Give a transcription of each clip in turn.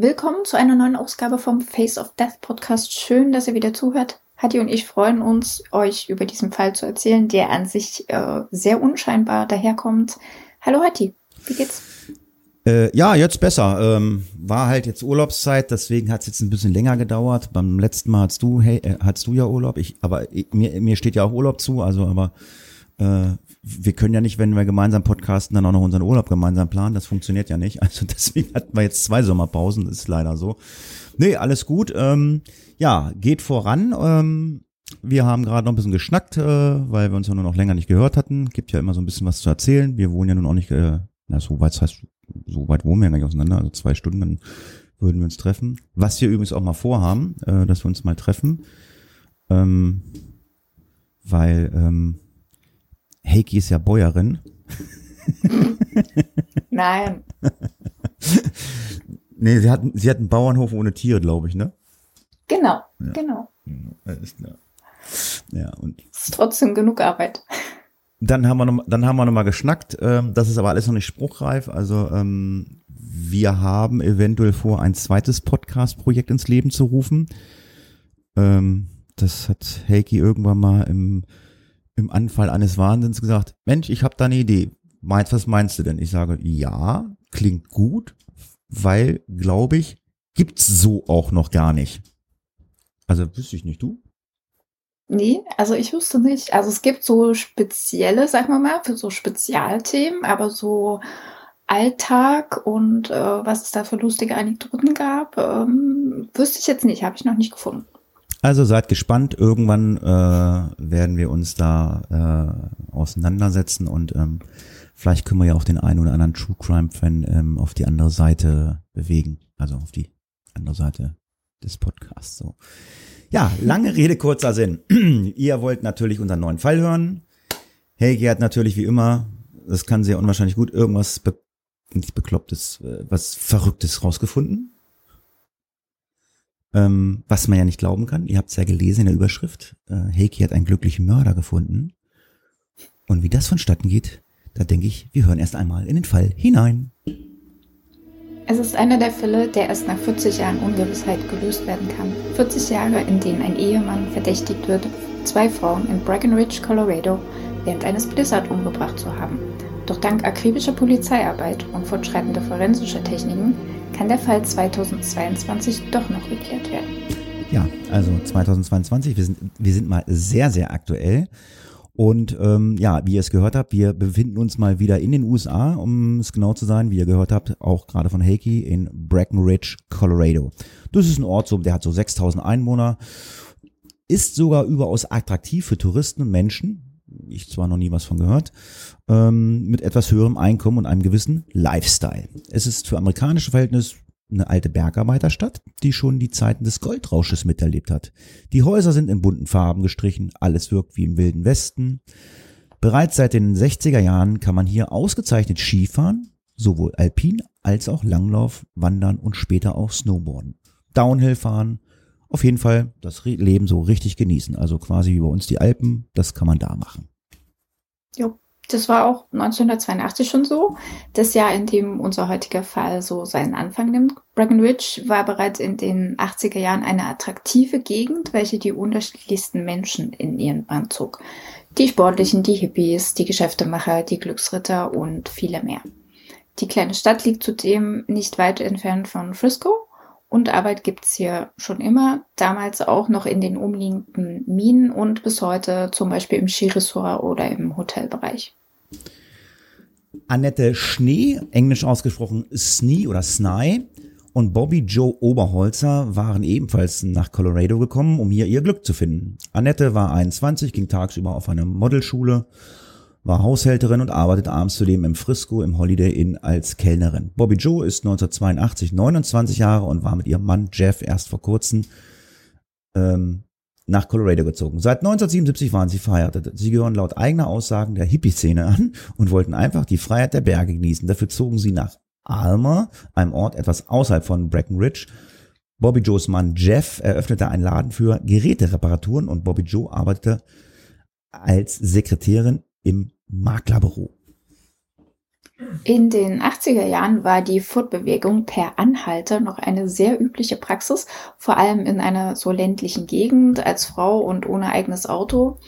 Willkommen zu einer neuen Ausgabe vom Face of Death Podcast. Schön, dass ihr wieder zuhört. Hattie und ich freuen uns, euch über diesen Fall zu erzählen, der an sich äh, sehr unscheinbar daherkommt. Hallo Hattie, wie geht's? Äh, ja, jetzt besser. Ähm, war halt jetzt Urlaubszeit, deswegen hat es jetzt ein bisschen länger gedauert. Beim letzten Mal hattest du, hey, äh, hattest du ja Urlaub. Ich, aber ich, mir, mir steht ja auch Urlaub zu, also aber äh, wir können ja nicht, wenn wir gemeinsam podcasten, dann auch noch unseren Urlaub gemeinsam planen. Das funktioniert ja nicht. Also deswegen hatten wir jetzt zwei Sommerpausen. Das ist leider so. Nee, alles gut. Ähm, ja, geht voran. Ähm, wir haben gerade noch ein bisschen geschnackt, äh, weil wir uns ja nur noch länger nicht gehört hatten. Gibt ja immer so ein bisschen was zu erzählen. Wir wohnen ja nun auch nicht, äh, na, so weit, das heißt, so weit wohnen wir ja nicht auseinander. Also zwei Stunden, dann würden wir uns treffen. Was wir übrigens auch mal vorhaben, äh, dass wir uns mal treffen. Ähm, weil, ähm, Heiki ist ja Bäuerin. Nein. nee, sie hat, sie hat einen Bauernhof ohne Tiere, glaube ich, ne? Genau, ja. genau. Alles klar. Ja, und. ist trotzdem genug Arbeit. Dann haben wir noch, dann haben wir noch mal geschnackt. Ähm, das ist aber alles noch nicht spruchreif. Also ähm, wir haben eventuell vor, ein zweites Podcast-Projekt ins Leben zu rufen. Ähm, das hat Heiki irgendwann mal im im Anfall eines Wahnsinns gesagt, Mensch, ich habe da eine Idee. Meinst, was meinst du denn? Ich sage, ja, klingt gut, weil, glaube ich, gibt's so auch noch gar nicht. Also wüsste ich nicht, du? Nee, also ich wüsste nicht. Also es gibt so spezielle, sag mal mal, für so Spezialthemen, aber so Alltag und äh, was es da für lustige Anekdoten gab, ähm, wüsste ich jetzt nicht, habe ich noch nicht gefunden. Also seid gespannt, irgendwann äh, werden wir uns da äh, auseinandersetzen und ähm, vielleicht können wir ja auch den einen oder anderen True Crime Fan ähm, auf die andere Seite bewegen, also auf die andere Seite des Podcasts. So. Ja, lange Rede, kurzer Sinn. Ihr wollt natürlich unseren neuen Fall hören. Helgi hat natürlich wie immer, das kann sehr unwahrscheinlich gut, irgendwas be nicht beklopptes, äh, was Verrücktes rausgefunden. Ähm, was man ja nicht glauben kann. Ihr habt es ja gelesen in der Überschrift. Äh, Heiki hat einen glücklichen Mörder gefunden. Und wie das vonstatten geht, da denke ich, wir hören erst einmal in den Fall hinein. Es ist einer der Fälle, der erst nach 40 Jahren Ungewissheit gelöst werden kann. 40 Jahre, in denen ein Ehemann verdächtigt wird, zwei Frauen in Breckenridge, Colorado, während eines Blizzard umgebracht zu haben. Doch dank akribischer Polizeiarbeit und fortschreitender forensischer Techniken kann der Fall 2022 doch noch geklärt werden. Ja, also 2022, wir sind, wir sind mal sehr, sehr aktuell. Und ähm, ja, wie ihr es gehört habt, wir befinden uns mal wieder in den USA, um es genau zu sein, wie ihr gehört habt, auch gerade von Heiki in Breckenridge, Colorado. Das ist ein Ort, so, der hat so 6000 Einwohner, ist sogar überaus attraktiv für Touristen und Menschen, ich zwar noch nie was von gehört, ähm, mit etwas höherem Einkommen und einem gewissen Lifestyle. Es ist für amerikanische Verhältnisse eine alte Bergarbeiterstadt, die schon die Zeiten des Goldrausches miterlebt hat. Die Häuser sind in bunten Farben gestrichen, alles wirkt wie im wilden Westen. Bereits seit den 60er Jahren kann man hier ausgezeichnet Skifahren, sowohl alpin als auch Langlauf, Wandern und später auch Snowboarden. Downhill fahren, auf jeden Fall das Leben so richtig genießen. Also quasi wie bei uns die Alpen, das kann man da machen. Jo, das war auch 1982 schon so. Das Jahr, in dem unser heutiger Fall so seinen Anfang nimmt. Breckenridge war bereits in den 80er Jahren eine attraktive Gegend, welche die unterschiedlichsten Menschen in ihren Band zog. Die Sportlichen, die Hippies, die Geschäftemacher, die Glücksritter und viele mehr. Die kleine Stadt liegt zudem nicht weit entfernt von Frisco und Arbeit gibt's hier schon immer, damals auch noch in den umliegenden Minen und bis heute zum Beispiel im Skiresort oder im Hotelbereich. Annette Schnee, englisch ausgesprochen Snee oder Snai, und Bobby Joe Oberholzer waren ebenfalls nach Colorado gekommen, um hier ihr Glück zu finden. Annette war 21, ging tagsüber auf eine Modelschule. War Haushälterin und arbeitet abends zudem im Frisco im Holiday Inn als Kellnerin. Bobby Joe ist 1982 29 Jahre und war mit ihrem Mann Jeff erst vor kurzem ähm, nach Colorado gezogen. Seit 1977 waren sie verheiratet. Sie gehören laut eigener Aussagen der Hippie-Szene an und wollten einfach die Freiheit der Berge genießen. Dafür zogen sie nach Alma, einem Ort etwas außerhalb von Breckenridge. Bobby Joes Mann Jeff eröffnete einen Laden für Gerätereparaturen und Bobby Joe arbeitete als Sekretärin im Maklerbüro. In den 80er Jahren war die Footbewegung per Anhalter noch eine sehr übliche Praxis, vor allem in einer so ländlichen Gegend als Frau und ohne eigenes Auto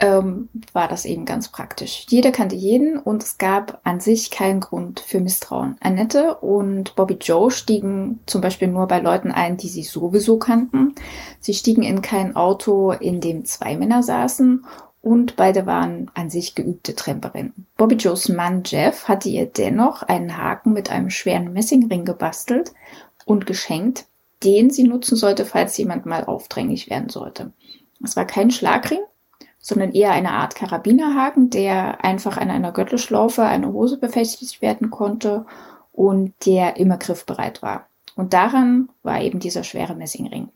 ähm, war das eben ganz praktisch. Jeder kannte jeden und es gab an sich keinen Grund für Misstrauen. Annette und Bobby Joe stiegen zum Beispiel nur bei Leuten ein, die sie sowieso kannten. Sie stiegen in kein Auto, in dem zwei Männer saßen und beide waren an sich geübte Tremperinnen. Bobby Joes Mann Jeff hatte ihr dennoch einen Haken mit einem schweren Messingring gebastelt und geschenkt, den sie nutzen sollte, falls jemand mal aufdringlich werden sollte. Es war kein Schlagring, sondern eher eine Art Karabinerhaken, der einfach an einer Gürtelschlaufe eine Hose befestigt werden konnte und der immer griffbereit war. Und daran war eben dieser schwere Messingring.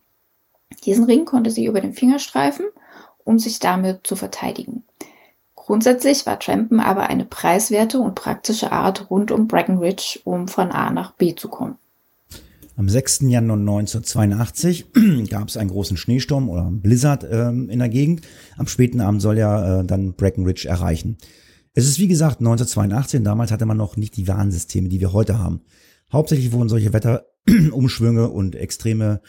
Diesen Ring konnte sie über den Finger streifen um sich damit zu verteidigen. Grundsätzlich war Trampen aber eine preiswerte und praktische Art rund um Breckenridge, um von A nach B zu kommen. Am 6. Januar 1982 gab es einen großen Schneesturm oder Blizzard ähm, in der Gegend. Am späten Abend soll er äh, dann Breckenridge erreichen. Es ist wie gesagt 1982 und damals hatte man noch nicht die Warnsysteme, die wir heute haben. Hauptsächlich wurden solche Wetterumschwünge und extreme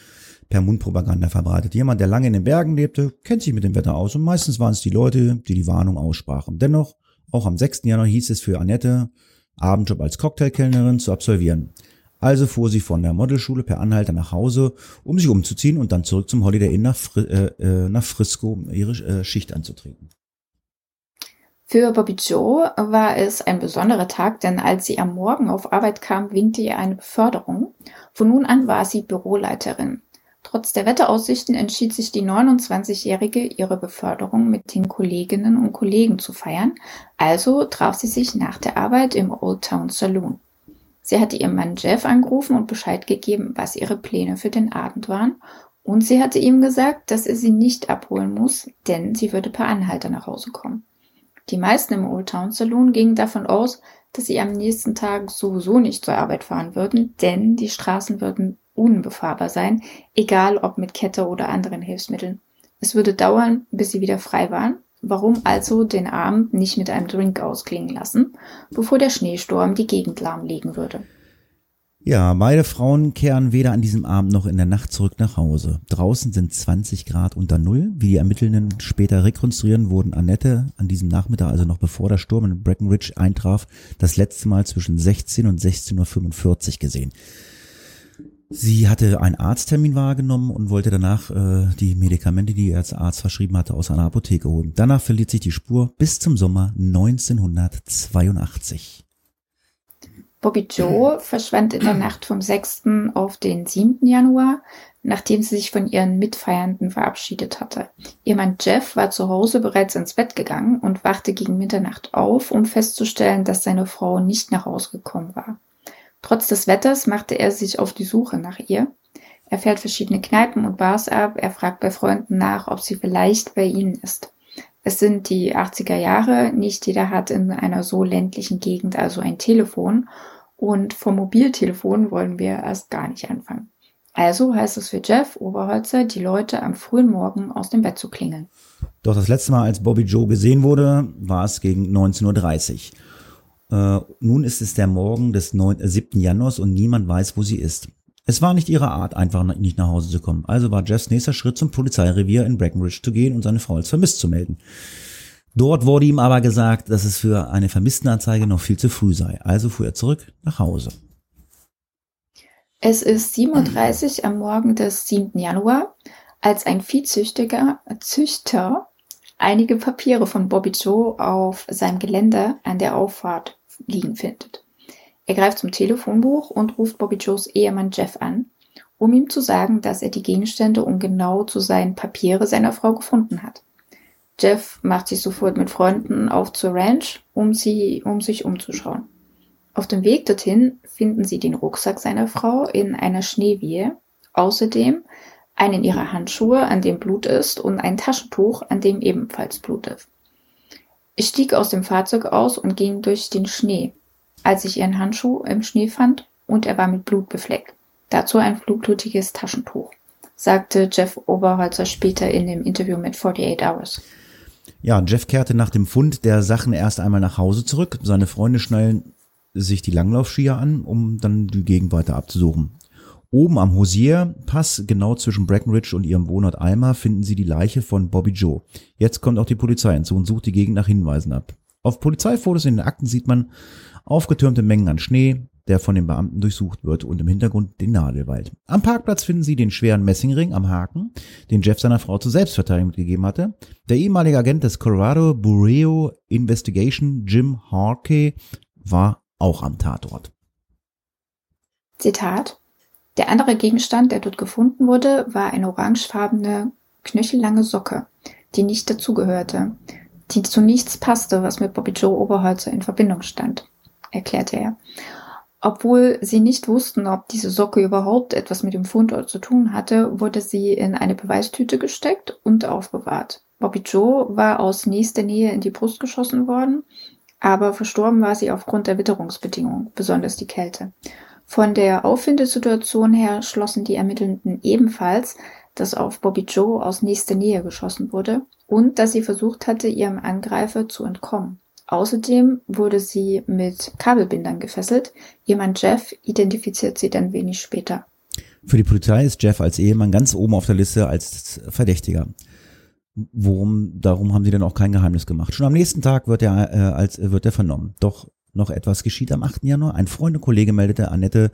per Mundpropaganda verbreitet. Jemand, der lange in den Bergen lebte, kennt sich mit dem Wetter aus und meistens waren es die Leute, die die Warnung aussprachen. Dennoch, auch am 6. Januar hieß es für Annette, Abendjob als Cocktailkellnerin zu absolvieren. Also fuhr sie von der Modelschule per Anhalter nach Hause, um sich umzuziehen und dann zurück zum Holiday Inn nach, Fri äh, äh nach Frisco, um ihre äh, Schicht anzutreten. Für Bobby Joe war es ein besonderer Tag, denn als sie am Morgen auf Arbeit kam, winkte ihr eine Beförderung. Von nun an war sie Büroleiterin. Trotz der Wetteraussichten entschied sich die 29-Jährige, ihre Beförderung mit den Kolleginnen und Kollegen zu feiern, also traf sie sich nach der Arbeit im Old Town Saloon. Sie hatte ihren Mann Jeff angerufen und Bescheid gegeben, was ihre Pläne für den Abend waren, und sie hatte ihm gesagt, dass er sie nicht abholen muss, denn sie würde per Anhalter nach Hause kommen. Die meisten im Old Town Saloon gingen davon aus, dass sie am nächsten Tag sowieso nicht zur Arbeit fahren würden, denn die Straßen würden unbefahrbar sein, egal ob mit Kette oder anderen Hilfsmitteln. Es würde dauern, bis sie wieder frei waren. Warum also den Abend nicht mit einem Drink ausklingen lassen, bevor der Schneesturm die Gegend lahmlegen würde? Ja, beide Frauen kehren weder an diesem Abend noch in der Nacht zurück nach Hause. Draußen sind 20 Grad unter Null. Wie die Ermittelnden später rekonstruieren, wurden Annette an diesem Nachmittag, also noch bevor der Sturm in Breckenridge eintraf, das letzte Mal zwischen 16 und 16.45 Uhr gesehen. Sie hatte einen Arzttermin wahrgenommen und wollte danach äh, die Medikamente, die er als Arzt verschrieben hatte, aus einer Apotheke holen. Danach verliert sich die Spur bis zum Sommer 1982. Bobby Joe verschwand in der Nacht vom 6. auf den 7. Januar, nachdem sie sich von ihren Mitfeiernden verabschiedet hatte. Ihr Mann Jeff war zu Hause bereits ins Bett gegangen und wachte gegen Mitternacht auf, um festzustellen, dass seine Frau nicht nach Hause gekommen war. Trotz des Wetters machte er sich auf die Suche nach ihr. Er fährt verschiedene Kneipen und Bars ab, er fragt bei Freunden nach, ob sie vielleicht bei ihnen ist. Es sind die 80er Jahre, nicht jeder hat in einer so ländlichen Gegend also ein Telefon und vom Mobiltelefon wollen wir erst gar nicht anfangen. Also heißt es für Jeff Oberholzer, die Leute am frühen Morgen aus dem Bett zu klingeln. Doch das letzte Mal, als Bobby Joe gesehen wurde, war es gegen 19.30 Uhr. Äh, nun ist es der Morgen des 9, äh, 7. Januars und niemand weiß, wo sie ist. Es war nicht ihre Art, einfach nicht nach Hause zu kommen. Also war Jeffs nächster Schritt zum Polizeirevier in Breckenridge zu gehen und seine Frau als vermisst zu melden. Dort wurde ihm aber gesagt, dass es für eine Vermisstenanzeige noch viel zu früh sei. Also fuhr er zurück nach Hause. Es ist 37 am Morgen des 7. Januar, als ein Viehzüchtiger, Züchter einige Papiere von Bobby Joe auf seinem Gelände an der Auffahrt liegen findet. Er greift zum Telefonbuch und ruft Bobby Joes Ehemann Jeff an, um ihm zu sagen, dass er die Gegenstände und genau zu seinen Papiere seiner Frau gefunden hat. Jeff macht sich sofort mit Freunden auf zur Ranch, um sie, um sich umzuschauen. Auf dem Weg dorthin finden sie den Rucksack seiner Frau in einer Schneewehe. Außerdem einen ihrer Handschuhe, an dem Blut ist, und ein Taschentuch, an dem ebenfalls Blut ist. Ich stieg aus dem Fahrzeug aus und ging durch den Schnee, als ich ihren Handschuh im Schnee fand und er war mit Blut befleckt. Dazu ein blutiges Taschentuch, sagte Jeff Oberholzer später in dem Interview mit 48 Hours. Ja, Jeff kehrte nach dem Fund der Sachen erst einmal nach Hause zurück. Seine Freunde schnallen sich die Langlaufskier an, um dann die Gegend weiter abzusuchen. Oben am Hosier-Pass, genau zwischen Breckenridge und ihrem Wohnort Alma, finden sie die Leiche von Bobby Joe. Jetzt kommt auch die Polizei hinzu und sucht die Gegend nach Hinweisen ab. Auf Polizeifotos in den Akten sieht man aufgetürmte Mengen an Schnee, der von den Beamten durchsucht wird und im Hintergrund den Nadelwald. Am Parkplatz finden sie den schweren Messingring am Haken, den Jeff seiner Frau zur Selbstverteidigung mitgegeben hatte. Der ehemalige Agent des Colorado Bureau Investigation, Jim Harkey, war auch am Tatort. Zitat der andere Gegenstand, der dort gefunden wurde, war eine orangefarbene, knöchellange Socke, die nicht dazugehörte, die zu nichts passte, was mit Bobby Joe Oberholzer in Verbindung stand, erklärte er. Obwohl sie nicht wussten, ob diese Socke überhaupt etwas mit dem Fundort zu tun hatte, wurde sie in eine Beweistüte gesteckt und aufbewahrt. Bobby Joe war aus nächster Nähe in die Brust geschossen worden, aber verstorben war sie aufgrund der Witterungsbedingungen, besonders die Kälte. Von der Auffindesituation her schlossen die Ermittelnden ebenfalls, dass auf Bobby Joe aus nächster Nähe geschossen wurde und dass sie versucht hatte, ihrem Angreifer zu entkommen. Außerdem wurde sie mit Kabelbindern gefesselt. Ihr Mann Jeff identifiziert sie dann wenig später. Für die Polizei ist Jeff als Ehemann ganz oben auf der Liste als Verdächtiger. Worum, darum haben sie dann auch kein Geheimnis gemacht. Schon am nächsten Tag wird er, äh, als, wird er vernommen. Doch noch etwas geschieht am 8. Januar. Ein Freund und Kollege meldete Annette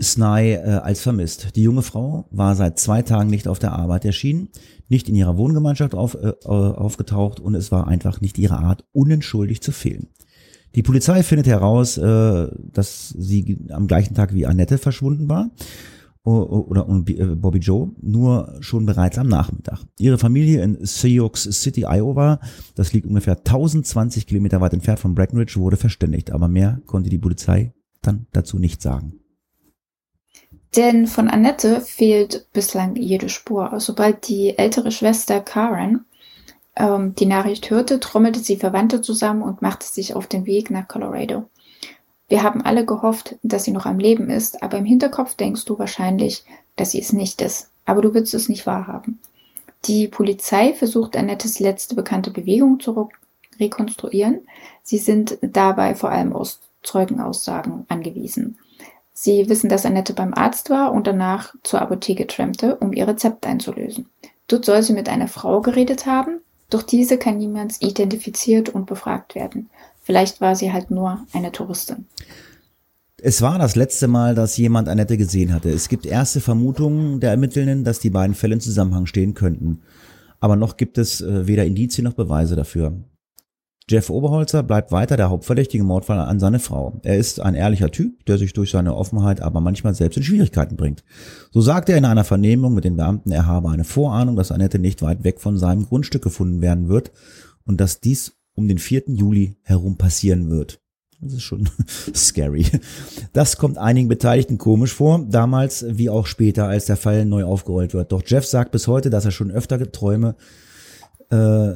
Snai äh, als vermisst. Die junge Frau war seit zwei Tagen nicht auf der Arbeit erschienen, nicht in ihrer Wohngemeinschaft auf, äh, aufgetaucht und es war einfach nicht ihre Art, unentschuldigt zu fehlen. Die Polizei findet heraus, äh, dass sie am gleichen Tag wie Annette verschwunden war oder äh, Bobby Joe, nur schon bereits am Nachmittag. Ihre Familie in Sioux City, Iowa, das liegt ungefähr 1020 Kilometer weit entfernt von Breckenridge, wurde verständigt, aber mehr konnte die Polizei dann dazu nicht sagen. Denn von Annette fehlt bislang jede Spur. Sobald die ältere Schwester Karen ähm, die Nachricht hörte, trommelte sie Verwandte zusammen und machte sich auf den Weg nach Colorado. Wir haben alle gehofft, dass sie noch am Leben ist, aber im Hinterkopf denkst du wahrscheinlich, dass sie es nicht ist. Aber du willst es nicht wahrhaben. Die Polizei versucht Annettes letzte bekannte Bewegung zu rekonstruieren. Sie sind dabei vor allem aus Zeugenaussagen angewiesen. Sie wissen, dass Annette beim Arzt war und danach zur Apotheke trampte, um ihr Rezept einzulösen. Dort soll sie mit einer Frau geredet haben, doch diese kann niemals identifiziert und befragt werden. Vielleicht war sie halt nur eine Touristin. Es war das letzte Mal, dass jemand Annette gesehen hatte. Es gibt erste Vermutungen der Ermittelnden, dass die beiden Fälle in Zusammenhang stehen könnten. Aber noch gibt es äh, weder Indizien noch Beweise dafür. Jeff Oberholzer bleibt weiter der hauptverdächtige Mordfall an seine Frau. Er ist ein ehrlicher Typ, der sich durch seine Offenheit aber manchmal selbst in Schwierigkeiten bringt. So sagt er in einer Vernehmung mit den Beamten, er habe eine Vorahnung, dass Annette nicht weit weg von seinem Grundstück gefunden werden wird und dass dies um den 4. Juli herum passieren wird. Das ist schon scary. Das kommt einigen Beteiligten komisch vor, damals wie auch später, als der Fall neu aufgerollt wird. Doch Jeff sagt bis heute, dass er schon öfter Träume äh,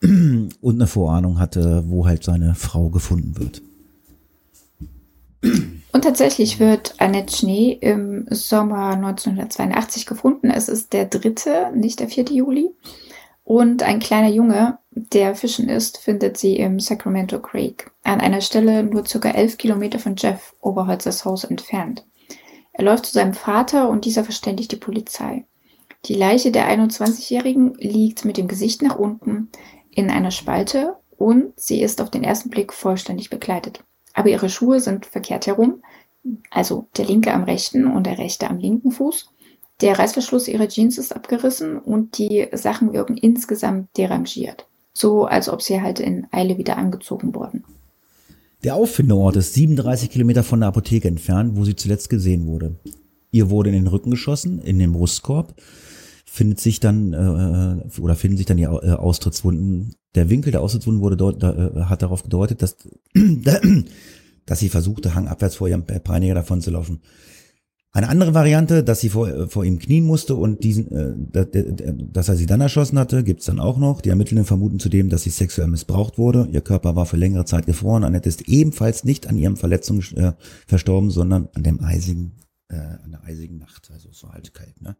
und eine Vorahnung hatte, wo halt seine Frau gefunden wird. Und tatsächlich wird Annette Schnee im Sommer 1982 gefunden. Es ist der dritte, nicht der 4. Juli. Und ein kleiner Junge, der fischen ist, findet sie im Sacramento Creek, an einer Stelle nur circa elf Kilometer von Jeff Oberholzers Haus entfernt. Er läuft zu seinem Vater und dieser verständigt die Polizei. Die Leiche der 21-Jährigen liegt mit dem Gesicht nach unten in einer Spalte und sie ist auf den ersten Blick vollständig bekleidet. Aber ihre Schuhe sind verkehrt herum, also der linke am rechten und der rechte am linken Fuß der Reißverschluss ihrer Jeans ist abgerissen und die Sachen wirken insgesamt derangiert. So, als ob sie halt in Eile wieder angezogen wurden. Der Auffindeort ist 37 Kilometer von der Apotheke entfernt, wo sie zuletzt gesehen wurde. Ihr wurde in den Rücken geschossen, in den Brustkorb. findet sich dann äh, oder finden sich dann die äh, Austrittswunden. Der Winkel der Austrittswunden wurde dort, da, äh, hat darauf gedeutet, dass dass sie versuchte, hangabwärts vor ihrem Peiniger davon zu laufen. Eine andere Variante, dass sie vor, äh, vor ihm knien musste und diesen, äh, dass er sie dann erschossen hatte, gibt's dann auch noch. Die Ermittlungen vermuten zudem, dass sie sexuell missbraucht wurde. Ihr Körper war für längere Zeit gefroren. Annette ist ebenfalls nicht an ihren Verletzungen äh, verstorben, sondern an dem eisigen, äh, an der eisigen Nacht. Also es war halt kalt, ne?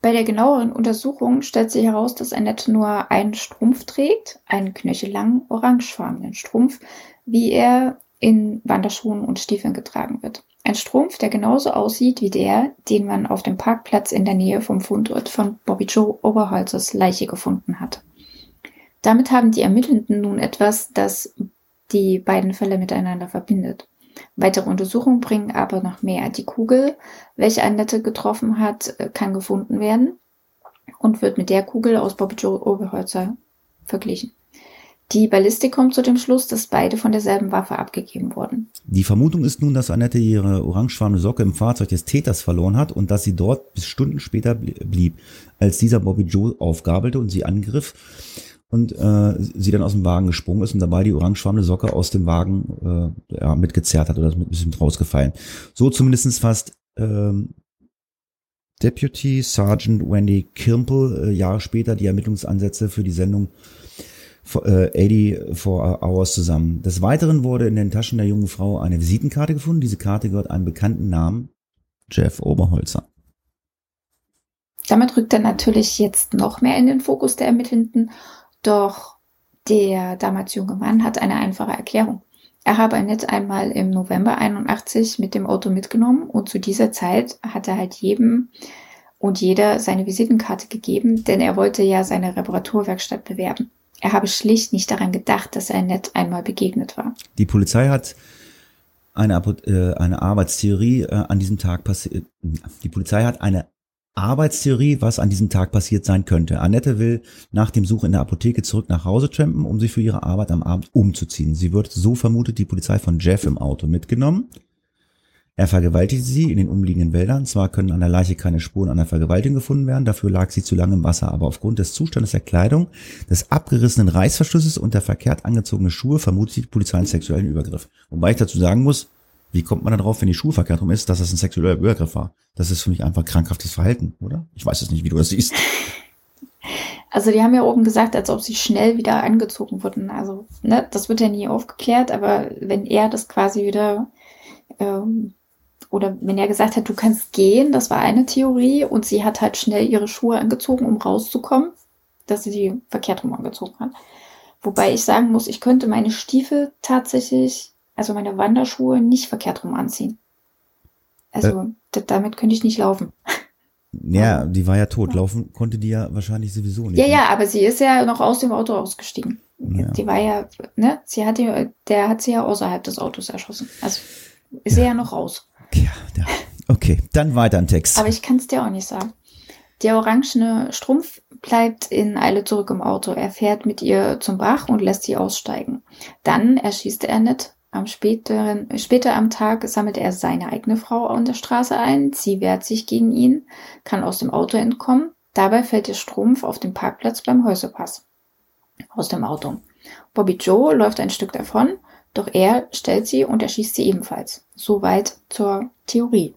Bei der genaueren Untersuchung stellt sich heraus, dass Annette nur einen Strumpf trägt, einen knöchellangen orangefarbenen Strumpf, wie er in Wanderschuhen und Stiefeln getragen wird. Ein Strumpf, der genauso aussieht wie der, den man auf dem Parkplatz in der Nähe vom Fundort von Bobby Joe Oberholzers Leiche gefunden hat. Damit haben die Ermittelnden nun etwas, das die beiden Fälle miteinander verbindet. Weitere Untersuchungen bringen aber noch mehr. Die Kugel, welche Annette getroffen hat, kann gefunden werden und wird mit der Kugel aus Bobby Joe Oberholzer verglichen. Die Ballistik kommt zu dem Schluss, dass beide von derselben Waffe abgegeben wurden. Die Vermutung ist nun, dass Annette ihre orangefarbene Socke im Fahrzeug des Täters verloren hat und dass sie dort bis Stunden später blieb, als dieser Bobby Joe aufgabelte und sie angriff und äh, sie dann aus dem Wagen gesprungen ist und dabei die orangefarbene Socke aus dem Wagen äh, ja, mitgezerrt hat oder ist ein bisschen rausgefallen. So zumindestens fast ähm, Deputy Sergeant Wendy Kimpel äh, Jahre später die Ermittlungsansätze für die Sendung 84 Hours zusammen. Des Weiteren wurde in den Taschen der jungen Frau eine Visitenkarte gefunden. Diese Karte gehört einem bekannten Namen, Jeff Oberholzer. Damit rückt er natürlich jetzt noch mehr in den Fokus der Ermittelnden, doch der damals junge Mann hat eine einfache Erklärung. Er habe Annette einmal im November 81 mit dem Auto mitgenommen und zu dieser Zeit hat er halt jedem und jeder seine Visitenkarte gegeben, denn er wollte ja seine Reparaturwerkstatt bewerben. Er habe schlicht nicht daran gedacht, dass er Annette einmal begegnet war. Die Polizei hat eine, äh, eine Arbeitstheorie äh, an diesem Tag passiert. Die Polizei hat eine Arbeitstheorie, was an diesem Tag passiert sein könnte. Annette will nach dem Such in der Apotheke zurück nach Hause trampen, um sich für ihre Arbeit am Abend umzuziehen. Sie wird, so vermutet die Polizei, von Jeff im Auto mitgenommen. Er vergewaltigte sie in den umliegenden Wäldern. Zwar können an der Leiche keine Spuren einer Vergewaltigung gefunden werden, dafür lag sie zu lange im Wasser, aber aufgrund des Zustandes der Kleidung, des abgerissenen Reißverschlusses und der verkehrt angezogenen Schuhe vermutet die Polizei einen sexuellen Übergriff. Wobei ich dazu sagen muss, wie kommt man darauf, wenn die Schuhe verkehrt rum ist, dass das ein sexueller Übergriff war? Das ist für mich einfach krankhaftes Verhalten, oder? Ich weiß es nicht, wie du das siehst. Also die haben ja oben gesagt, als ob sie schnell wieder angezogen wurden. Also ne, das wird ja nie aufgeklärt, aber wenn er das quasi wieder ähm, oder wenn er gesagt hat, du kannst gehen, das war eine Theorie und sie hat halt schnell ihre Schuhe angezogen, um rauszukommen, dass sie die verkehrt rum angezogen hat. Wobei ich sagen muss, ich könnte meine Stiefel tatsächlich, also meine Wanderschuhe nicht verkehrt rum anziehen. Also äh, damit könnte ich nicht laufen. Ja, die war ja tot. Laufen konnte die ja wahrscheinlich sowieso nicht. Ja, ja, aber sie ist ja noch aus dem Auto ausgestiegen. Ja. Die war ja, ne, sie hat die, der hat sie ja außerhalb des Autos erschossen. Also ist ja. er ja noch raus. Ja, ja. Okay, dann weiter im Text. Aber ich kann es dir auch nicht sagen. Der orangene Strumpf bleibt in Eile zurück im Auto. Er fährt mit ihr zum Bach und lässt sie aussteigen. Dann erschießt er nicht. Am späteren, später am Tag sammelt er seine eigene Frau an der Straße ein. Sie wehrt sich gegen ihn, kann aus dem Auto entkommen. Dabei fällt der Strumpf auf dem Parkplatz beim Häusepass aus dem Auto. Bobby Joe läuft ein Stück davon doch er stellt sie und erschießt sie ebenfalls. Soweit zur Theorie.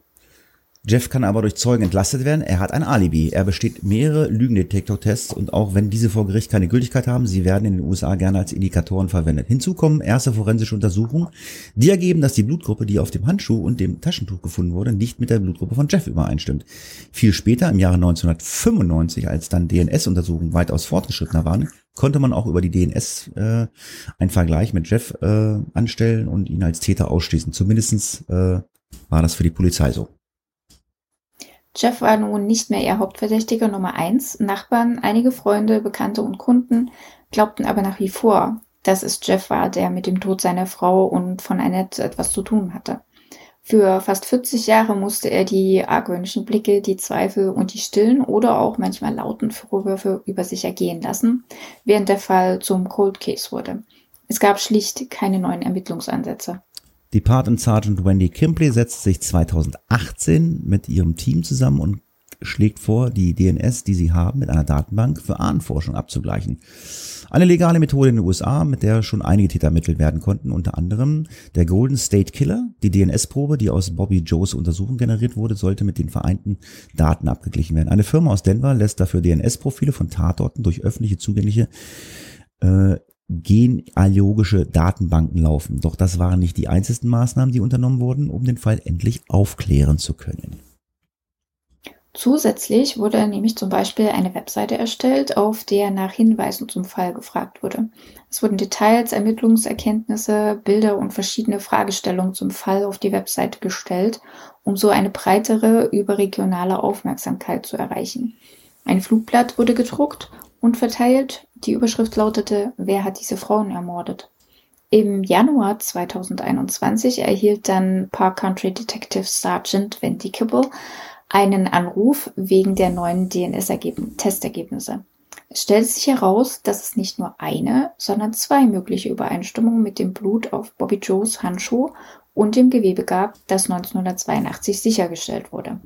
Jeff kann aber durch Zeugen entlastet werden. Er hat ein Alibi. Er besteht mehrere Lügendetektortests und auch wenn diese vor Gericht keine Gültigkeit haben, sie werden in den USA gerne als Indikatoren verwendet. Hinzu kommen erste forensische Untersuchungen, die ergeben, dass die Blutgruppe, die auf dem Handschuh und dem Taschentuch gefunden wurde, nicht mit der Blutgruppe von Jeff übereinstimmt. Viel später, im Jahre 1995, als dann DNS-Untersuchungen weitaus fortgeschrittener waren, konnte man auch über die DNS äh, einen Vergleich mit Jeff äh, anstellen und ihn als Täter ausschließen. Zumindestens äh, war das für die Polizei so. Jeff war nun nicht mehr ihr Hauptverdächtiger Nummer eins. Nachbarn, einige Freunde, Bekannte und Kunden glaubten aber nach wie vor, dass es Jeff war, der mit dem Tod seiner Frau und von Annette etwas zu tun hatte. Für fast 40 Jahre musste er die argwöhnischen Blicke, die Zweifel und die stillen oder auch manchmal lauten Vorwürfe über sich ergehen lassen, während der Fall zum Cold Case wurde. Es gab schlicht keine neuen Ermittlungsansätze. Die Patent Sergeant Wendy Kimpley setzt sich 2018 mit ihrem Team zusammen und schlägt vor, die DNS, die sie haben, mit einer Datenbank für Ahnenforschung abzugleichen. Eine legale Methode in den USA, mit der schon einige Täter ermittelt werden konnten, unter anderem der Golden State Killer. Die DNS-Probe, die aus Bobby Joes Untersuchung generiert wurde, sollte mit den vereinten Daten abgeglichen werden. Eine Firma aus Denver lässt dafür DNS-Profile von Tatorten durch öffentliche zugängliche äh, genealogische Datenbanken laufen. Doch das waren nicht die einzigen Maßnahmen, die unternommen wurden, um den Fall endlich aufklären zu können. Zusätzlich wurde nämlich zum Beispiel eine Webseite erstellt, auf der nach Hinweisen zum Fall gefragt wurde. Es wurden Details, Ermittlungserkenntnisse, Bilder und verschiedene Fragestellungen zum Fall auf die Webseite gestellt, um so eine breitere überregionale Aufmerksamkeit zu erreichen. Ein Flugblatt wurde gedruckt und verteilt. Die Überschrift lautete Wer hat diese Frauen ermordet? Im Januar 2021 erhielt dann Park Country Detective Sergeant Wendy Kibble einen Anruf wegen der neuen DNS-Testergebnisse. Es stellt sich heraus, dass es nicht nur eine, sondern zwei mögliche Übereinstimmungen mit dem Blut auf Bobby Joes Handschuh und dem Gewebe gab, das 1982 sichergestellt wurde.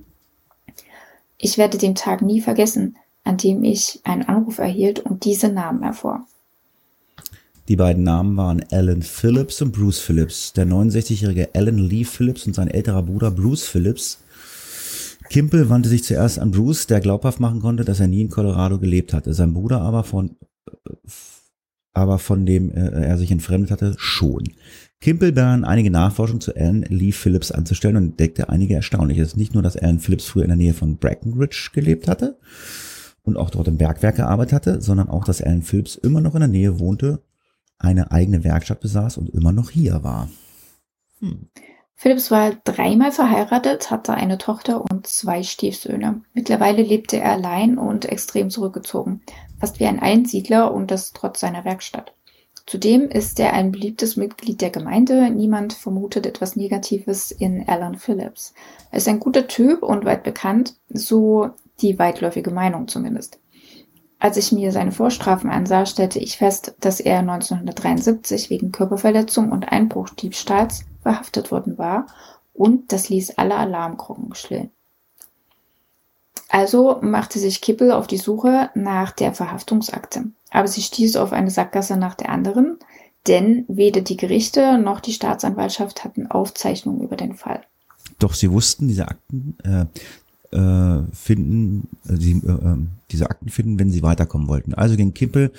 Ich werde den Tag nie vergessen, an dem ich einen Anruf erhielt und diese Namen erfuhr. Die beiden Namen waren Alan Phillips und Bruce Phillips. Der 69-jährige Alan Lee Phillips und sein älterer Bruder Bruce Phillips Kimpel wandte sich zuerst an Bruce, der glaubhaft machen konnte, dass er nie in Colorado gelebt hatte. Sein Bruder aber von, aber von dem äh, er sich entfremdet hatte, schon. Kimpel begann einige Nachforschungen zu Alan Lee Phillips anzustellen und entdeckte einige Erstaunliches. Nicht nur, dass Alan Phillips früher in der Nähe von Breckenridge gelebt hatte und auch dort im Bergwerk gearbeitet hatte, sondern auch, dass Alan Phillips immer noch in der Nähe wohnte, eine eigene Werkstatt besaß und immer noch hier war. Hm. Phillips war dreimal verheiratet, hatte eine Tochter und zwei Stiefsöhne. Mittlerweile lebte er allein und extrem zurückgezogen, fast wie ein Einsiedler und das trotz seiner Werkstatt. Zudem ist er ein beliebtes Mitglied der Gemeinde. Niemand vermutet etwas Negatives in Alan Phillips. Er ist ein guter Typ und weit bekannt, so die weitläufige Meinung zumindest. Als ich mir seine Vorstrafen ansah, stellte ich fest, dass er 1973 wegen Körperverletzung und Einbruchdiebstahls verhaftet worden war und das ließ alle Alarmglocken schrillen. Also machte sich Kippel auf die Suche nach der Verhaftungsakte. Aber sie stieß auf eine Sackgasse nach der anderen, denn weder die Gerichte noch die Staatsanwaltschaft hatten Aufzeichnungen über den Fall. Doch sie wussten, diese Akten äh, äh, finden, äh, sie, äh, ähm, diese Akten finden, wenn sie weiterkommen wollten. Also ging Kippel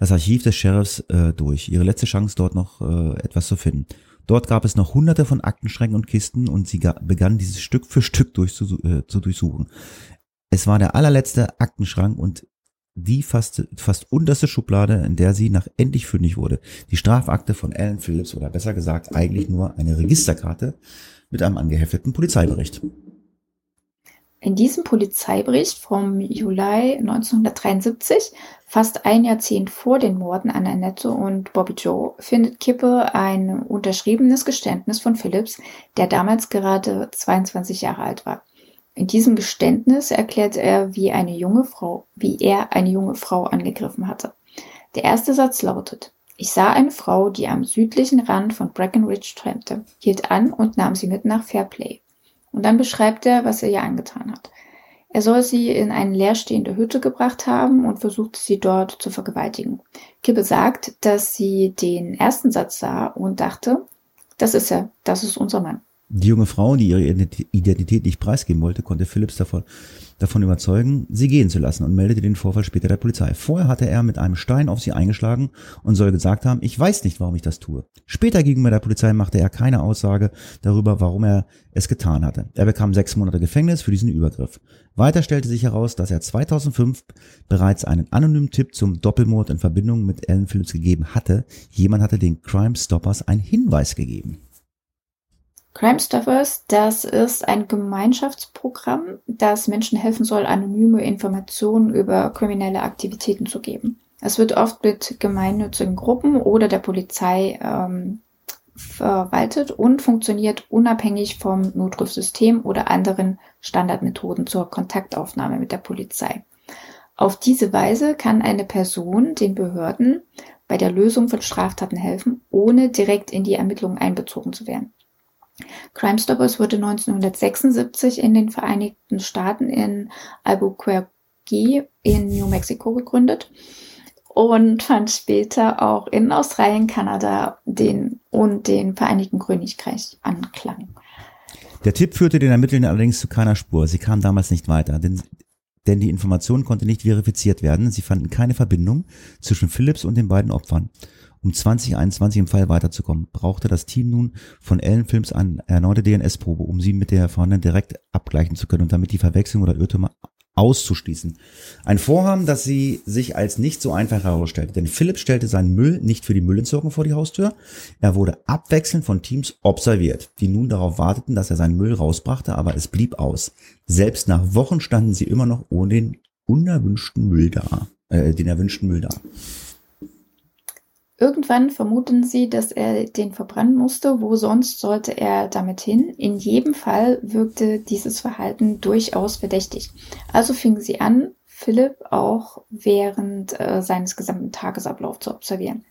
das Archiv des Sheriffs äh, durch. Ihre letzte Chance, dort noch äh, etwas zu finden. Dort gab es noch hunderte von Aktenschränken und Kisten und sie begann dieses Stück für Stück durchzu, äh, zu durchsuchen. Es war der allerletzte Aktenschrank und die fast, fast unterste Schublade, in der sie nach endlich fündig wurde. Die Strafakte von Alan Phillips oder besser gesagt eigentlich nur eine Registerkarte mit einem angehefteten Polizeibericht. In diesem Polizeibericht vom Juli 1973, fast ein Jahrzehnt vor den Morden an Annette und Bobby Joe, findet Kippe ein unterschriebenes Geständnis von Phillips, der damals gerade 22 Jahre alt war. In diesem Geständnis erklärt er, wie eine junge Frau, wie er eine junge Frau angegriffen hatte. Der erste Satz lautet, ich sah eine Frau, die am südlichen Rand von Breckenridge trampte, hielt an und nahm sie mit nach Fairplay. Und dann beschreibt er, was er ihr angetan hat. Er soll sie in eine leerstehende Hütte gebracht haben und versuchte sie dort zu vergewaltigen. Kibbe sagt, dass sie den ersten Satz sah und dachte, das ist er, das ist unser Mann. Die junge Frau, die ihre Identität nicht preisgeben wollte, konnte Phillips davon, davon überzeugen, sie gehen zu lassen und meldete den Vorfall später der Polizei. Vorher hatte er mit einem Stein auf sie eingeschlagen und soll gesagt haben, ich weiß nicht, warum ich das tue. Später gegenüber der Polizei machte er keine Aussage darüber, warum er es getan hatte. Er bekam sechs Monate Gefängnis für diesen Übergriff. Weiter stellte sich heraus, dass er 2005 bereits einen anonymen Tipp zum Doppelmord in Verbindung mit Ellen Phillips gegeben hatte. Jemand hatte den Crime Stoppers einen Hinweis gegeben. Crime Stoppers, das ist ein Gemeinschaftsprogramm, das Menschen helfen soll, anonyme Informationen über kriminelle Aktivitäten zu geben. Es wird oft mit gemeinnützigen Gruppen oder der Polizei ähm, verwaltet und funktioniert unabhängig vom Notrufsystem oder anderen Standardmethoden zur Kontaktaufnahme mit der Polizei. Auf diese Weise kann eine Person den Behörden bei der Lösung von Straftaten helfen, ohne direkt in die Ermittlungen einbezogen zu werden. Crime Stoppers wurde 1976 in den Vereinigten Staaten in Albuquerque in New Mexico gegründet und fand später auch in Australien, Kanada den, und den Vereinigten Königreich Anklang. Der Tipp führte den Ermittlern allerdings zu keiner Spur. Sie kamen damals nicht weiter, denn, denn die Information konnte nicht verifiziert werden. Sie fanden keine Verbindung zwischen Phillips und den beiden Opfern. Um 2021 im Fall weiterzukommen, brauchte das Team nun von Ellen Films eine erneute DNS-Probe, um sie mit der vorhandenen direkt abgleichen zu können und damit die Verwechslung oder Irrtümer auszuschließen. Ein Vorhaben, das sie sich als nicht so einfach herausstellte, denn Philipp stellte seinen Müll nicht für die Müllentsorgung vor die Haustür. Er wurde abwechselnd von Teams observiert, die nun darauf warteten, dass er seinen Müll rausbrachte, aber es blieb aus. Selbst nach Wochen standen sie immer noch ohne den unerwünschten Müll da, äh, den erwünschten Müll da. Irgendwann vermuten sie, dass er den verbrennen musste. Wo sonst sollte er damit hin? In jedem Fall wirkte dieses Verhalten durchaus verdächtig. Also fingen sie an, Philipp auch während äh, seines gesamten Tagesablaufs zu observieren.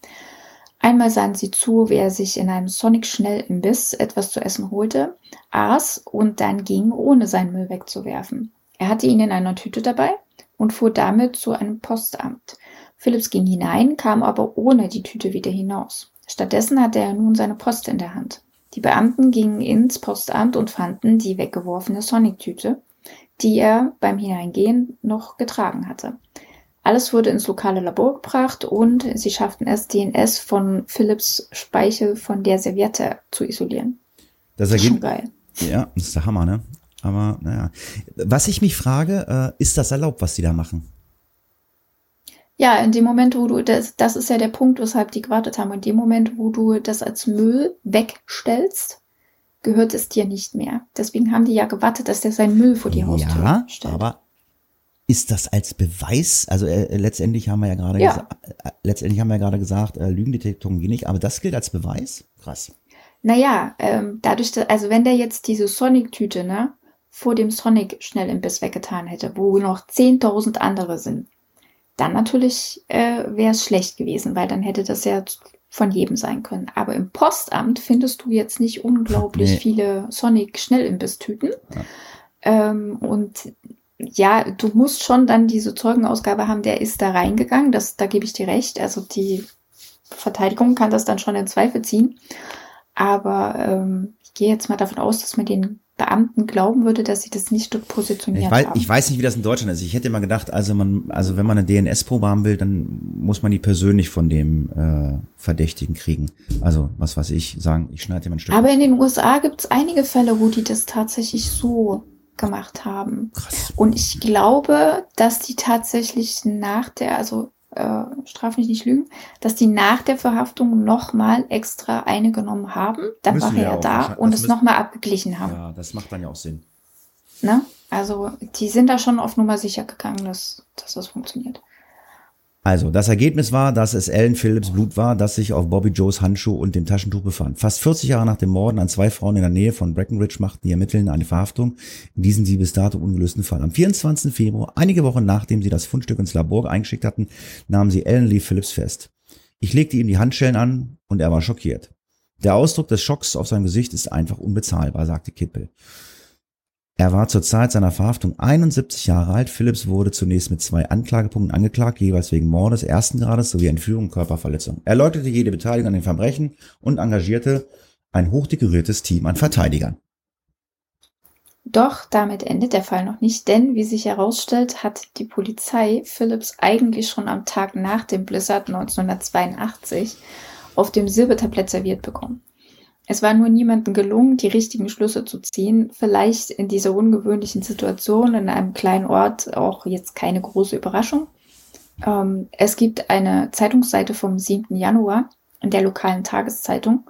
Einmal sahen sie zu, wie er sich in einem Sonic-Schnellimbiss etwas zu essen holte, aß und dann ging, ohne seinen Müll wegzuwerfen. Er hatte ihn in einer Tüte dabei und fuhr damit zu einem Postamt. Phillips ging hinein, kam aber ohne die Tüte wieder hinaus. Stattdessen hatte er nun seine Post in der Hand. Die Beamten gingen ins Postamt und fanden die weggeworfene Sonic-Tüte, die er beim Hineingehen noch getragen hatte. Alles wurde ins lokale Labor gebracht und sie schafften es, DNS von Phillips Speichel von der Serviette zu isolieren. Das Schon ergibt, geil. ja, das ist der Hammer, ne? Aber naja. Was ich mich frage, äh, ist das erlaubt, was die da machen? Ja, in dem Moment, wo du das, das ist ja der Punkt, weshalb die gewartet haben. In dem Moment, wo du das als Müll wegstellst, gehört es dir nicht mehr. Deswegen haben die ja gewartet, dass der seinen Müll vor die Haustür ja, stellt. aber ist das als Beweis? Also äh, letztendlich haben wir ja gerade Ja. äh, letztendlich haben wir ja gerade gesagt, äh, Lügendetektoren gehen nicht, aber das gilt als Beweis? Krass. Naja, ähm, dadurch, dass, also wenn der jetzt diese Sonic-Tüte, ne, vor dem Sonic-Schnellimbiss weggetan hätte, wo noch 10.000 andere sind, dann natürlich äh, wäre es schlecht gewesen, weil dann hätte das ja von jedem sein können. Aber im Postamt findest du jetzt nicht unglaublich Nee. viele Sonic-Schnellimbiss-Tüten. Ja. Ähm, und ja, du musst schon dann diese Zeugenausgabe haben, der ist da reingegangen, das, da gebe ich dir recht. Also die Verteidigung kann das dann schon in Zweifel ziehen. Aber ähm, ich gehe jetzt mal davon aus, dass man den Beamten glauben würde, dass sie das nicht dort positioniert Ich weiß, haben. ich weiß nicht, wie das in Deutschland ist. Ich hätte immer gedacht, also man, also wenn man eine DNS-Probe haben will, dann muss man die persönlich von dem äh, Verdächtigen kriegen. Also was weiß ich, sagen, ich schneide dir ein Stück. Aber in den USA gibt es einige Fälle, wo die das tatsächlich so gemacht haben. Krass. Und ich glaube, dass die tatsächlich nach der, also äh, straf mich nicht lügen, dass die nach der Verhaftung nochmal extra eine genommen haben. Dann Müssen war er ja da und es nochmal abgeglichen haben. Ja, das macht dann ja auch Sinn. Ne? Also die sind da schon auf Nummer sicher gegangen, dass, dass das funktioniert. Also, das Ergebnis war, dass es Ellen Phillips Blut war, das sich auf Bobby Joes Handschuh und dem Taschentuch befand. Fast 40 Jahre nach dem Morden an zwei Frauen in der Nähe von Breckenridge machten die Ermittler eine Verhaftung in diesen sie bis dato ungelösten Fall. Am 24. Februar, einige Wochen nachdem sie das Fundstück ins Labor eingeschickt hatten, nahmen sie Ellen Lee Phillips fest. Ich legte ihm die Handschellen an und er war schockiert. Der Ausdruck des Schocks auf seinem Gesicht ist einfach unbezahlbar, sagte Kippel. Er war zur Zeit seiner Verhaftung 71 Jahre alt. Phillips wurde zunächst mit zwei Anklagepunkten angeklagt, jeweils wegen Mordes ersten Grades sowie Entführung und Körperverletzung. Er leugnete jede Beteiligung an den Verbrechen und engagierte ein hochdekoriertes Team an Verteidigern. Doch damit endet der Fall noch nicht, denn wie sich herausstellt, hat die Polizei Phillips eigentlich schon am Tag nach dem Blizzard 1982 auf dem Silbertablett serviert bekommen. Es war nur niemandem gelungen, die richtigen Schlüsse zu ziehen. Vielleicht in dieser ungewöhnlichen Situation in einem kleinen Ort auch jetzt keine große Überraschung. Ähm, es gibt eine Zeitungsseite vom 7. Januar in der lokalen Tageszeitung.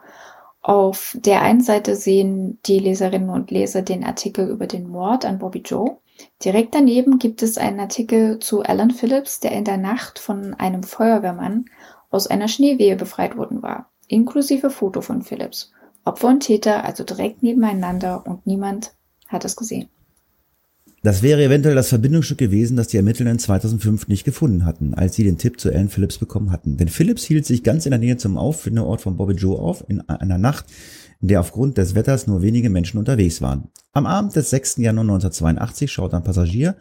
Auf der einen Seite sehen die Leserinnen und Leser den Artikel über den Mord an Bobby Joe. Direkt daneben gibt es einen Artikel zu Alan Phillips, der in der Nacht von einem Feuerwehrmann aus einer Schneewehe befreit worden war, inklusive Foto von Phillips. Opfer und Täter also direkt nebeneinander und niemand hat es gesehen. Das wäre eventuell das Verbindungsstück gewesen, das die Ermittler in 2005 nicht gefunden hatten, als sie den Tipp zu Alan Phillips bekommen hatten. Denn Phillips hielt sich ganz in der Nähe zum Auffindeort von Bobby Joe auf, in einer Nacht, in der aufgrund des Wetters nur wenige Menschen unterwegs waren. Am Abend des 6. Januar 1982 schaut ein Passagier,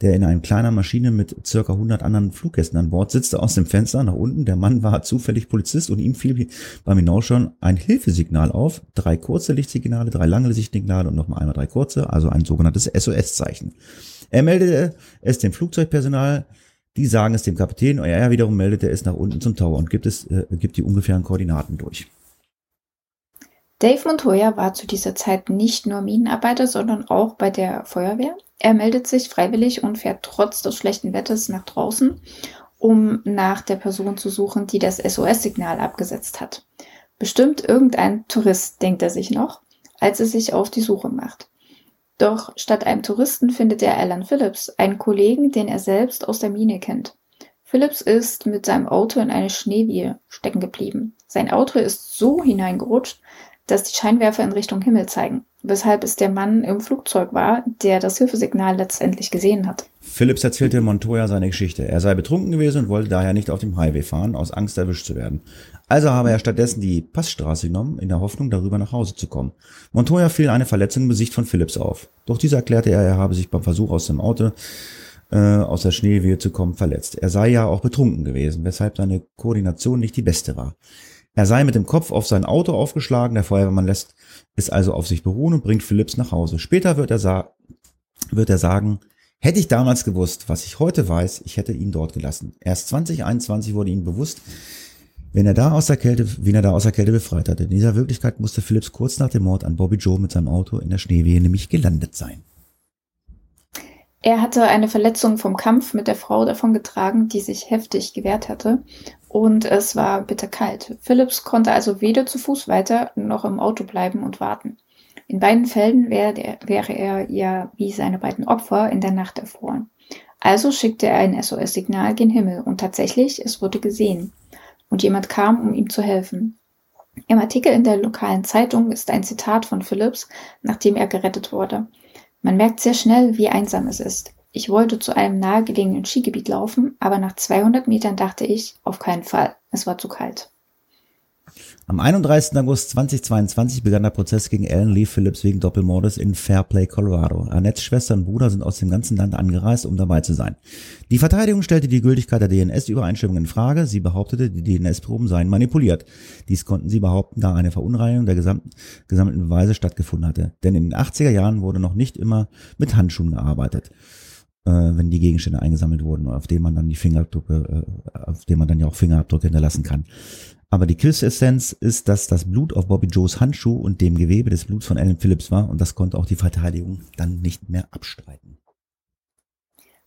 der in einer kleinen Maschine mit circa 100 anderen Fluggästen an Bord sitzt, aus dem Fenster nach unten. Der Mann war zufällig Polizist und ihm fiel beim Hinausschauen ein Hilfesignal auf. Drei kurze Lichtsignale, drei lange Lichtsignale und nochmal einmal drei kurze, also ein sogenanntes SOS-Zeichen. Er meldete es dem Flugzeugpersonal, die sagen es dem Kapitän, er wiederum meldete es nach unten zum Tower und gibt es, äh, gibt die ungefähren Koordinaten durch. Dave Montoya war zu dieser Zeit nicht nur Minenarbeiter, sondern auch bei der Feuerwehr. Er meldet sich freiwillig und fährt trotz des schlechten Wetters nach draußen, um nach der Person zu suchen, die das SOS-Signal abgesetzt hat. Bestimmt irgendein Tourist, denkt er sich noch, als er sich auf die Suche macht. Doch statt einem Touristen findet er Alan Phillips, einen Kollegen, den er selbst aus der Mine kennt. Phillips ist mit seinem Auto in eine Schneewehe stecken geblieben. Sein Auto ist so hineingerutscht, dass die Scheinwerfer in Richtung Himmel zeigen, weshalb es der Mann im Flugzeug war, der das Hilfesignal letztendlich gesehen hat. Phillips erzählte Montoya seine Geschichte. Er sei betrunken gewesen und wollte daher nicht auf dem Highway fahren, aus Angst erwischt zu werden. Also habe er stattdessen die Passstraße genommen, in der Hoffnung, darüber nach Hause zu kommen. Montoya fiel eine Verletzung im Gesicht von Phillips auf. Doch dieser erklärte er, er habe sich beim Versuch aus dem Auto äh, aus der Schneewehe zu kommen verletzt. Er sei ja auch betrunken gewesen, weshalb seine Koordination nicht die beste war. Er sei mit dem Kopf auf sein Auto aufgeschlagen, der Feuerwehrmann lässt es also auf sich beruhen und bringt Phillips nach Hause. Später wird er, wird er sagen, hätte ich damals gewusst, was ich heute weiß, ich hätte ihn dort gelassen. Erst 2021 wurde ihm bewusst, wenn er da aus der Kälte, wen er da aus der Kälte befreit hatte. In dieser Wirklichkeit musste Phillips kurz nach dem Mord an Bobby Joe mit seinem Auto in der Schneewehe nämlich gelandet sein. Er hatte eine Verletzung vom Kampf mit der Frau davongetragen, die sich heftig gewehrt hatte, und es war bitterkalt. Phillips konnte also weder zu Fuß weiter noch im Auto bleiben und warten. In beiden Fällen wäre, wäre er ja wie seine beiden Opfer in der Nacht erfroren. Also schickte er ein SOS-Signal gen Himmel und tatsächlich, es wurde gesehen. Und jemand kam, um ihm zu helfen. Im Artikel in der lokalen Zeitung ist ein Zitat von Phillips, nachdem er gerettet wurde. Man merkt sehr schnell, wie einsam es ist. Ich wollte zu einem nahegelegenen Skigebiet laufen, aber nach 200 Metern dachte ich, auf keinen Fall. Es war zu kalt. Am 31. August 2022 begann der Prozess gegen Alan Lee Phillips wegen Doppelmordes in Fairplay, Colorado. Annettes Schwester und Bruder sind aus dem ganzen Land angereist, um dabei zu sein. Die Verteidigung stellte die Gültigkeit der DNS-Übereinstimmung in Frage. Sie behauptete, die DNS-Proben seien manipuliert. Dies konnten sie behaupten, da eine Verunreinigung der gesamten, gesammelten Beweise stattgefunden hatte. Denn in den 80er Jahren wurde noch nicht immer mit Handschuhen gearbeitet äh, wenn die Gegenstände eingesammelt wurden, auf denen man dann die Fingerabdrücke, äh, auf denen man dann ja auch Fingerabdrücke hinterlassen kann. Aber die Quintessenz ist, dass das Blut auf Bobby Joes Handschuh und dem Gewebe des Bluts von Alan Phillips war und das konnte auch die Verteidigung dann nicht mehr abstreiten.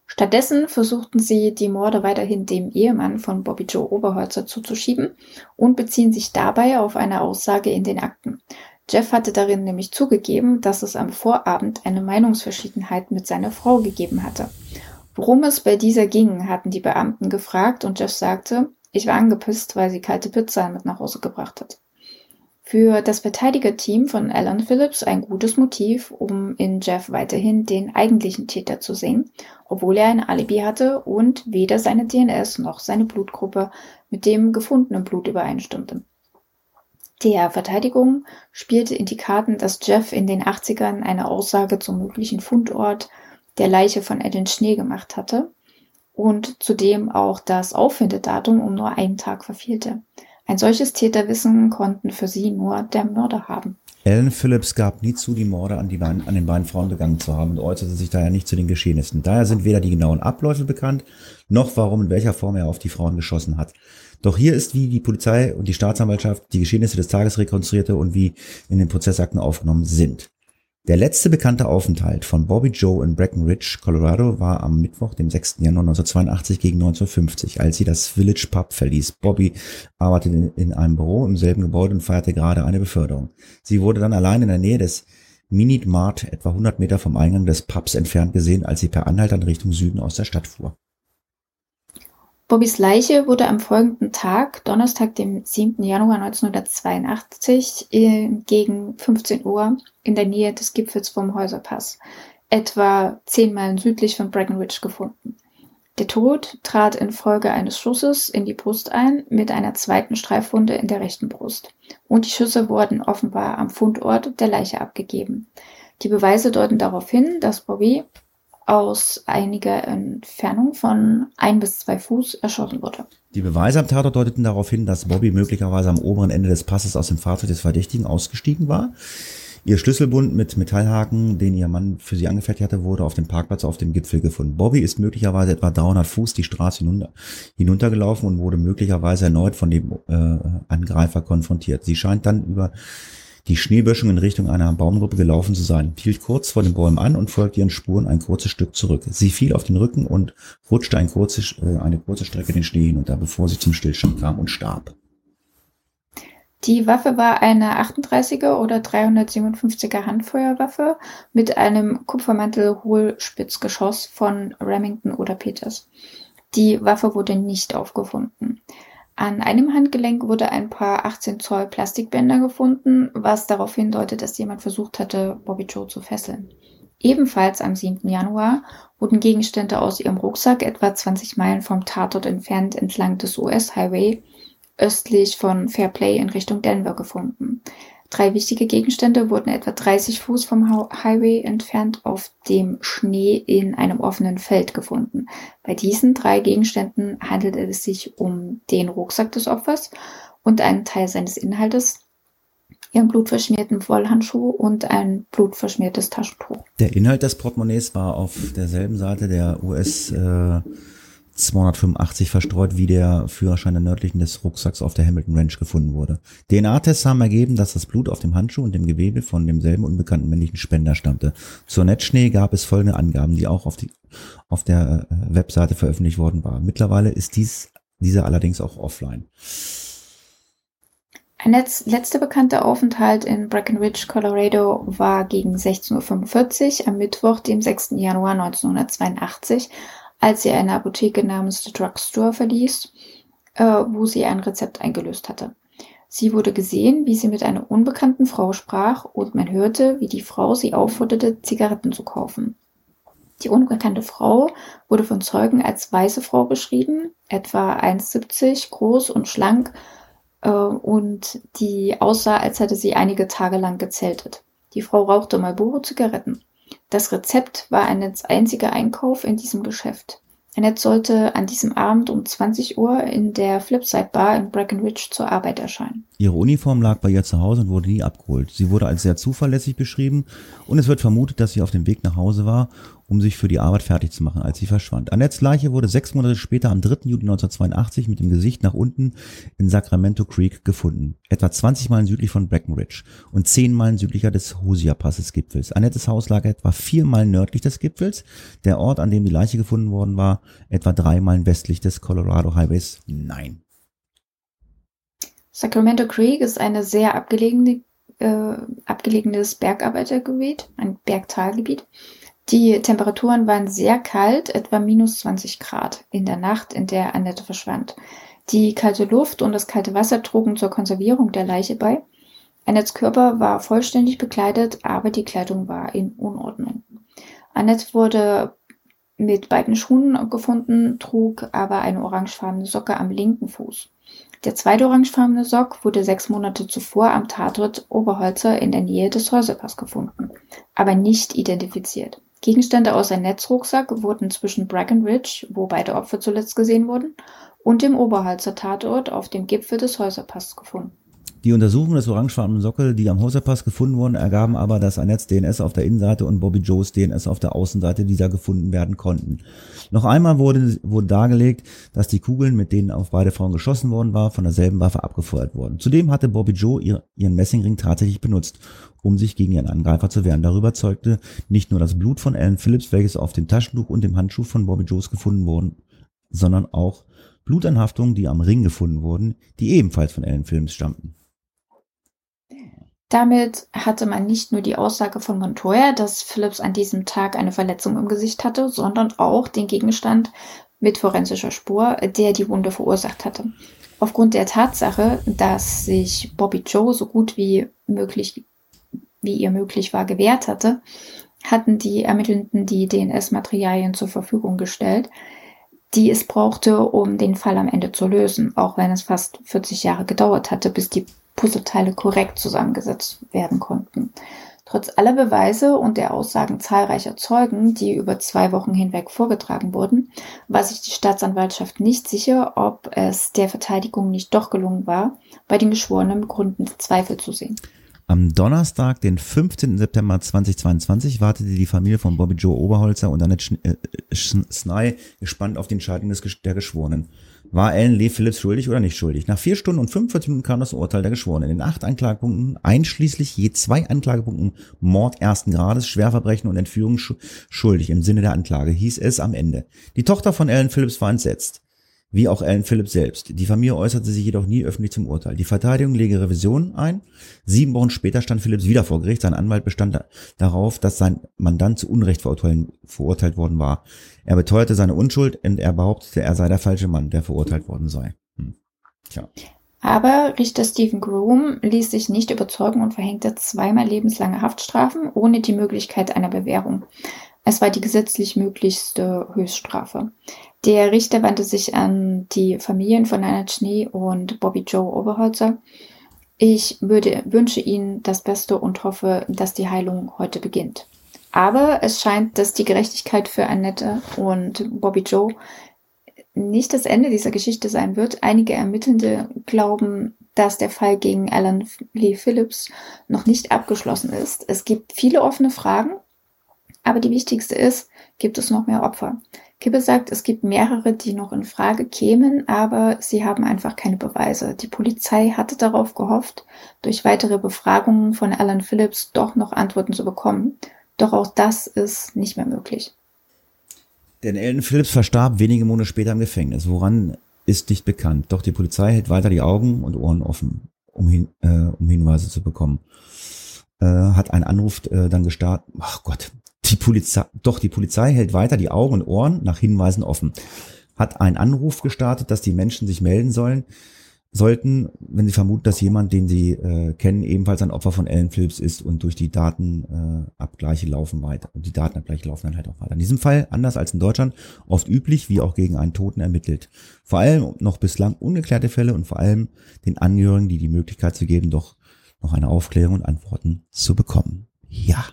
Stattdessen versuchten sie, die Morde weiterhin dem Ehemann von Bobby Joe Oberholzer zuzuschieben und beziehen sich dabei auf eine Aussage in den Akten. Jeff hatte darin nämlich zugegeben, dass es am Vorabend eine Meinungsverschiedenheit mit seiner Frau gegeben hatte. Worum es bei dieser ging, hatten die Beamten gefragt und Jeff sagte, ich war angepisst, weil sie kalte Pizza mit nach Hause gebracht hat. Für das Verteidigerteam von Alan Phillips ein gutes Motiv, um in Jeff weiterhin den eigentlichen Täter zu sehen, obwohl er ein Alibi hatte und weder seine DNS noch seine Blutgruppe mit dem gefundenen Blut übereinstimmte. Der Verteidigung spielte in die Karten, dass Jeff in den 80ern eine Aussage zum möglichen Fundort der Leiche von Alan Schnee gemacht hatte und zudem auch das Auffindedatum um nur einen Tag verfehlte. Ein solches Täterwissen konnten für sie nur der Mörder haben. Alan Phillips gab nie zu, die Morde an, die an den beiden Frauen begangen zu haben und äußerte sich daher nicht zu den Geschehnissen. Daher sind weder die genauen Abläufe bekannt, noch warum in welcher Form er auf die Frauen geschossen hat. Doch hier ist, wie die Polizei und die Staatsanwaltschaft die Geschehnisse des Tages rekonstruierte und wie in den Prozessakten aufgenommen sind. Der letzte bekannte Aufenthalt von Bobby Joe in Breckenridge, Colorado, war am Mittwoch, dem 6. Januar 1982 gegen 1950, als sie das Village Pub verließ. Bobby arbeitete in einem Büro im selben Gebäude und feierte gerade eine Beförderung. Sie wurde dann allein in der Nähe des Minute Mart, etwa 100 Meter vom Eingang des Pubs entfernt gesehen, als sie per Anhalter in Richtung Süden aus der Stadt fuhr. Bobbys Leiche wurde am folgenden Tag, Donnerstag, dem 7. Januar 1982, gegen 15 Uhr in der Nähe des Gipfels vom Häuserpass etwa zehn Meilen südlich von Breckenridge gefunden. Der Tod trat infolge eines Schusses in die Brust ein, mit einer zweiten Streifwunde in der rechten Brust. Und die Schüsse wurden offenbar am Fundort der Leiche abgegeben. Die Beweise deuten darauf hin, dass Bobby aus einiger Entfernung von ein bis zwei Fuß erschossen wurde. Die Beweise am Tatort deuteten darauf hin, dass Bobby möglicherweise am oberen Ende des Passes aus dem Fahrzeug des Verdächtigen ausgestiegen war. Ihr Schlüsselbund mit Metallhaken, den ihr Mann für sie angefertigt hatte, wurde auf dem Parkplatz auf dem Gipfel gefunden. Bobby ist möglicherweise etwa 300 Fuß die Straße hinunter, hinuntergelaufen und wurde möglicherweise erneut von dem äh, Angreifer konfrontiert. Sie scheint dann über die Schneeböschung in Richtung einer Baumgruppe gelaufen zu sein, hielt kurz vor den Bäumen an und folgte ihren Spuren ein kurzes Stück zurück. Sie fiel auf den Rücken und rutschte ein kurzes, äh, eine kurze Strecke den Schnee hinunter, bevor sie zum Stillstand kam und starb. Die Waffe war eine 38er oder 357er Handfeuerwaffe mit einem Kupfermantel-Hohlspitzgeschoss von Remington oder Peters. Die Waffe wurde nicht aufgefunden. An einem Handgelenk wurde ein paar 18 Zoll Plastikbänder gefunden, was darauf hindeutet, dass jemand versucht hatte, Bobby Joe zu fesseln. Ebenfalls am 7. Januar wurden Gegenstände aus ihrem Rucksack etwa 20 Meilen vom Tatort entfernt entlang des US-Highway östlich von Fairplay in Richtung Denver gefunden. Drei wichtige Gegenstände wurden etwa 30 Fuß vom Highway entfernt auf dem Schnee in einem offenen Feld gefunden. Bei diesen drei Gegenständen handelte es sich um den Rucksack des Opfers und einen Teil seines Inhaltes, ihren blutverschmierten Wollhandschuh und ein blutverschmiertes Taschentuch. Der Inhalt des Portemonnaies war auf derselben Seite der US äh, 285 verstreut, wie der Führerschein der nördlichen des Rucksacks auf der Hamilton Ranch gefunden wurde. DNA-Tests haben ergeben, dass das Blut auf dem Handschuh und dem Gewebe von demselben unbekannten männlichen Spender stammte. Zur Netzschnee gab es folgende Angaben, die auch auf, die, auf der äh, Webseite veröffentlicht worden waren. Mittlerweile ist dies, dieser allerdings auch offline. Ein letzter bekannter Aufenthalt in Breckenridge, Colorado war gegen 16.45 Uhr am Mittwoch, dem 6. Januar 1982 als sie eine Apotheke namens The Drugstore verließ, äh, wo sie ein Rezept eingelöst hatte. Sie wurde gesehen, wie sie mit einer unbekannten Frau sprach und man hörte, wie die Frau sie aufforderte, Zigaretten zu kaufen. Die unbekannte Frau wurde von Zeugen als weiße Frau beschrieben, etwa 1,70 groß und schlank äh, und die aussah, als hätte sie einige Tage lang gezeltet. Die Frau rauchte Marlboro-Zigaretten. Das Rezept war Annettes einziger Einkauf in diesem Geschäft. Annette sollte an diesem Abend um 20 Uhr in der Flipside Bar in Breckenridge zur Arbeit erscheinen. Ihre Uniform lag bei ihr zu Hause und wurde nie abgeholt. Sie wurde als sehr zuverlässig beschrieben und es wird vermutet, dass sie auf dem Weg nach Hause war um sich für die Arbeit fertig zu machen, als sie verschwand. Annettes Leiche wurde sechs Monate später am 3. Juli 1982 mit dem Gesicht nach unten in Sacramento Creek gefunden, etwa 20 Meilen südlich von Breckenridge und 10 Meilen südlicher des Hosia-Passes Gipfels. Annettes Haus lag etwa 4 Meilen nördlich des Gipfels, der Ort, an dem die Leiche gefunden worden war, etwa 3 Meilen westlich des Colorado Highways. Nein. Sacramento Creek ist eine sehr abgelegene, äh, abgelegenes Bergarbeitergebiet, ein Bergtalgebiet. Die Temperaturen waren sehr kalt, etwa minus 20 Grad in der Nacht, in der Annette verschwand. Die kalte Luft und das kalte Wasser trugen zur Konservierung der Leiche bei. Annettes Körper war vollständig bekleidet, aber die Kleidung war in Unordnung. Annette wurde mit beiden Schuhen gefunden, trug aber eine orangefarbene Socke am linken Fuß. Der zweite orangefarbene Sock wurde sechs Monate zuvor am Tatort Oberholzer in der Nähe des Häuserpass gefunden, aber nicht identifiziert. Gegenstände aus einem Netzrucksack wurden zwischen Breckenridge, wo beide Opfer zuletzt gesehen wurden, und dem Oberholzer Tatort auf dem Gipfel des Häuserpass gefunden. Die Untersuchungen des orangefarbenen Sockel, die am Häuserpass gefunden wurden, ergaben aber, dass Annettes DNS auf der Innenseite und Bobby Joes DNS auf der Außenseite dieser gefunden werden konnten. Noch einmal wurde, wurde dargelegt, dass die Kugeln, mit denen auf beide Frauen geschossen worden war, von derselben Waffe abgefeuert wurden. Zudem hatte Bobby Joe ihr, ihren Messingring tatsächlich benutzt, um sich gegen ihren Angreifer zu wehren. Darüber zeugte nicht nur das Blut von Alan Phillips, welches auf dem Taschentuch und dem Handschuh von Bobby Joes gefunden wurden, sondern auch Blutanhaftungen, die am Ring gefunden wurden, die ebenfalls von Alan Phillips stammten. Damit hatte man nicht nur die Aussage von Montoya, dass Phillips an diesem Tag eine Verletzung im Gesicht hatte, sondern auch den Gegenstand mit forensischer Spur, der die Wunde verursacht hatte. Aufgrund der Tatsache, dass sich Bobby Joe so gut wie möglich, wie ihr möglich war, gewehrt hatte, hatten die Ermittelnden die DNS-Materialien zur Verfügung gestellt, die es brauchte, um den Fall am Ende zu lösen, auch wenn es fast 40 Jahre gedauert hatte, bis die Puzzleteile korrekt zusammengesetzt werden konnten. Trotz aller Beweise und der Aussagen zahlreicher Zeugen, die über zwei Wochen hinweg vorgetragen wurden, war sich die Staatsanwaltschaft nicht sicher, ob es der Verteidigung nicht doch gelungen war, bei den Geschworenen Gründen Zweifel zu sehen. Am Donnerstag, den 15. September 2022, wartete die Familie von Bobby Joe Oberholzer und Annette äh, Sny gespannt auf den Scheidung des, der Geschworenen. War Alan Lee Phillips schuldig oder nicht schuldig? Nach vier Stunden und 45 Minuten kam das Urteil der Geschworenen. In acht Anklagepunkten, einschließlich je zwei Anklagepunkten Mord ersten Grades, Schwerverbrechen und Entführung schuldig im Sinne der Anklage, hieß es am Ende. Die Tochter von Alan Phillips war entsetzt wie auch Alan Phillips selbst. Die Familie äußerte sich jedoch nie öffentlich zum Urteil. Die Verteidigung lege Revision ein. Sieben Wochen später stand Phillips wieder vor Gericht. Sein Anwalt bestand darauf, dass sein Mandant zu Unrecht verurteilt worden war. Er beteuerte seine Unschuld und er behauptete, er sei der falsche Mann, der verurteilt worden sei. Hm. Tja. Aber Richter Stephen Groom ließ sich nicht überzeugen und verhängte zweimal lebenslange Haftstrafen ohne die Möglichkeit einer Bewährung. Es war die gesetzlich möglichste Höchststrafe. Der Richter wandte sich an die Familien von Nana Schnee und Bobby Joe Oberholzer. Ich würde, wünsche Ihnen das Beste und hoffe, dass die Heilung heute beginnt. Aber es scheint, dass die Gerechtigkeit für Annette und Bobby Joe nicht das Ende dieser Geschichte sein wird. Einige Ermittelnde glauben, dass der Fall gegen Alan Lee Phillips noch nicht abgeschlossen ist. Es gibt viele offene Fragen, aber die wichtigste ist, gibt es noch mehr Opfer? Kibbe sagt, es gibt mehrere, die noch in Frage kämen, aber sie haben einfach keine Beweise. Die Polizei hatte darauf gehofft, durch weitere Befragungen von Alan Phillips doch noch Antworten zu bekommen. Doch auch das ist nicht mehr möglich. Denn Alan Phillips verstarb wenige Monate später im Gefängnis. Woran ist nicht bekannt. Doch die Polizei hält weiter die Augen und Ohren offen, um, hin, äh, um Hinweise zu bekommen. Äh, hat ein Anruf äh, dann gestartet. Ach Gott, die Polizei, doch die Polizei hält weiter die Augen und Ohren nach Hinweisen offen. Hat einen Anruf gestartet, dass die Menschen sich melden sollen, sollten, wenn sie vermuten, dass jemand, den sie äh, kennen, ebenfalls ein Opfer von Alan Phillips ist und durch die Datenabgleiche äh, laufen weiter. Und die Datenabgleiche laufen dann halt auch weiter. In diesem Fall, anders als in Deutschland, oft üblich, wie auch gegen einen Toten ermittelt. Vor allem noch bislang ungeklärte Fälle und vor allem den Angehörigen, die die Möglichkeit zu geben, doch noch eine Aufklärung und Antworten zu bekommen. Ja.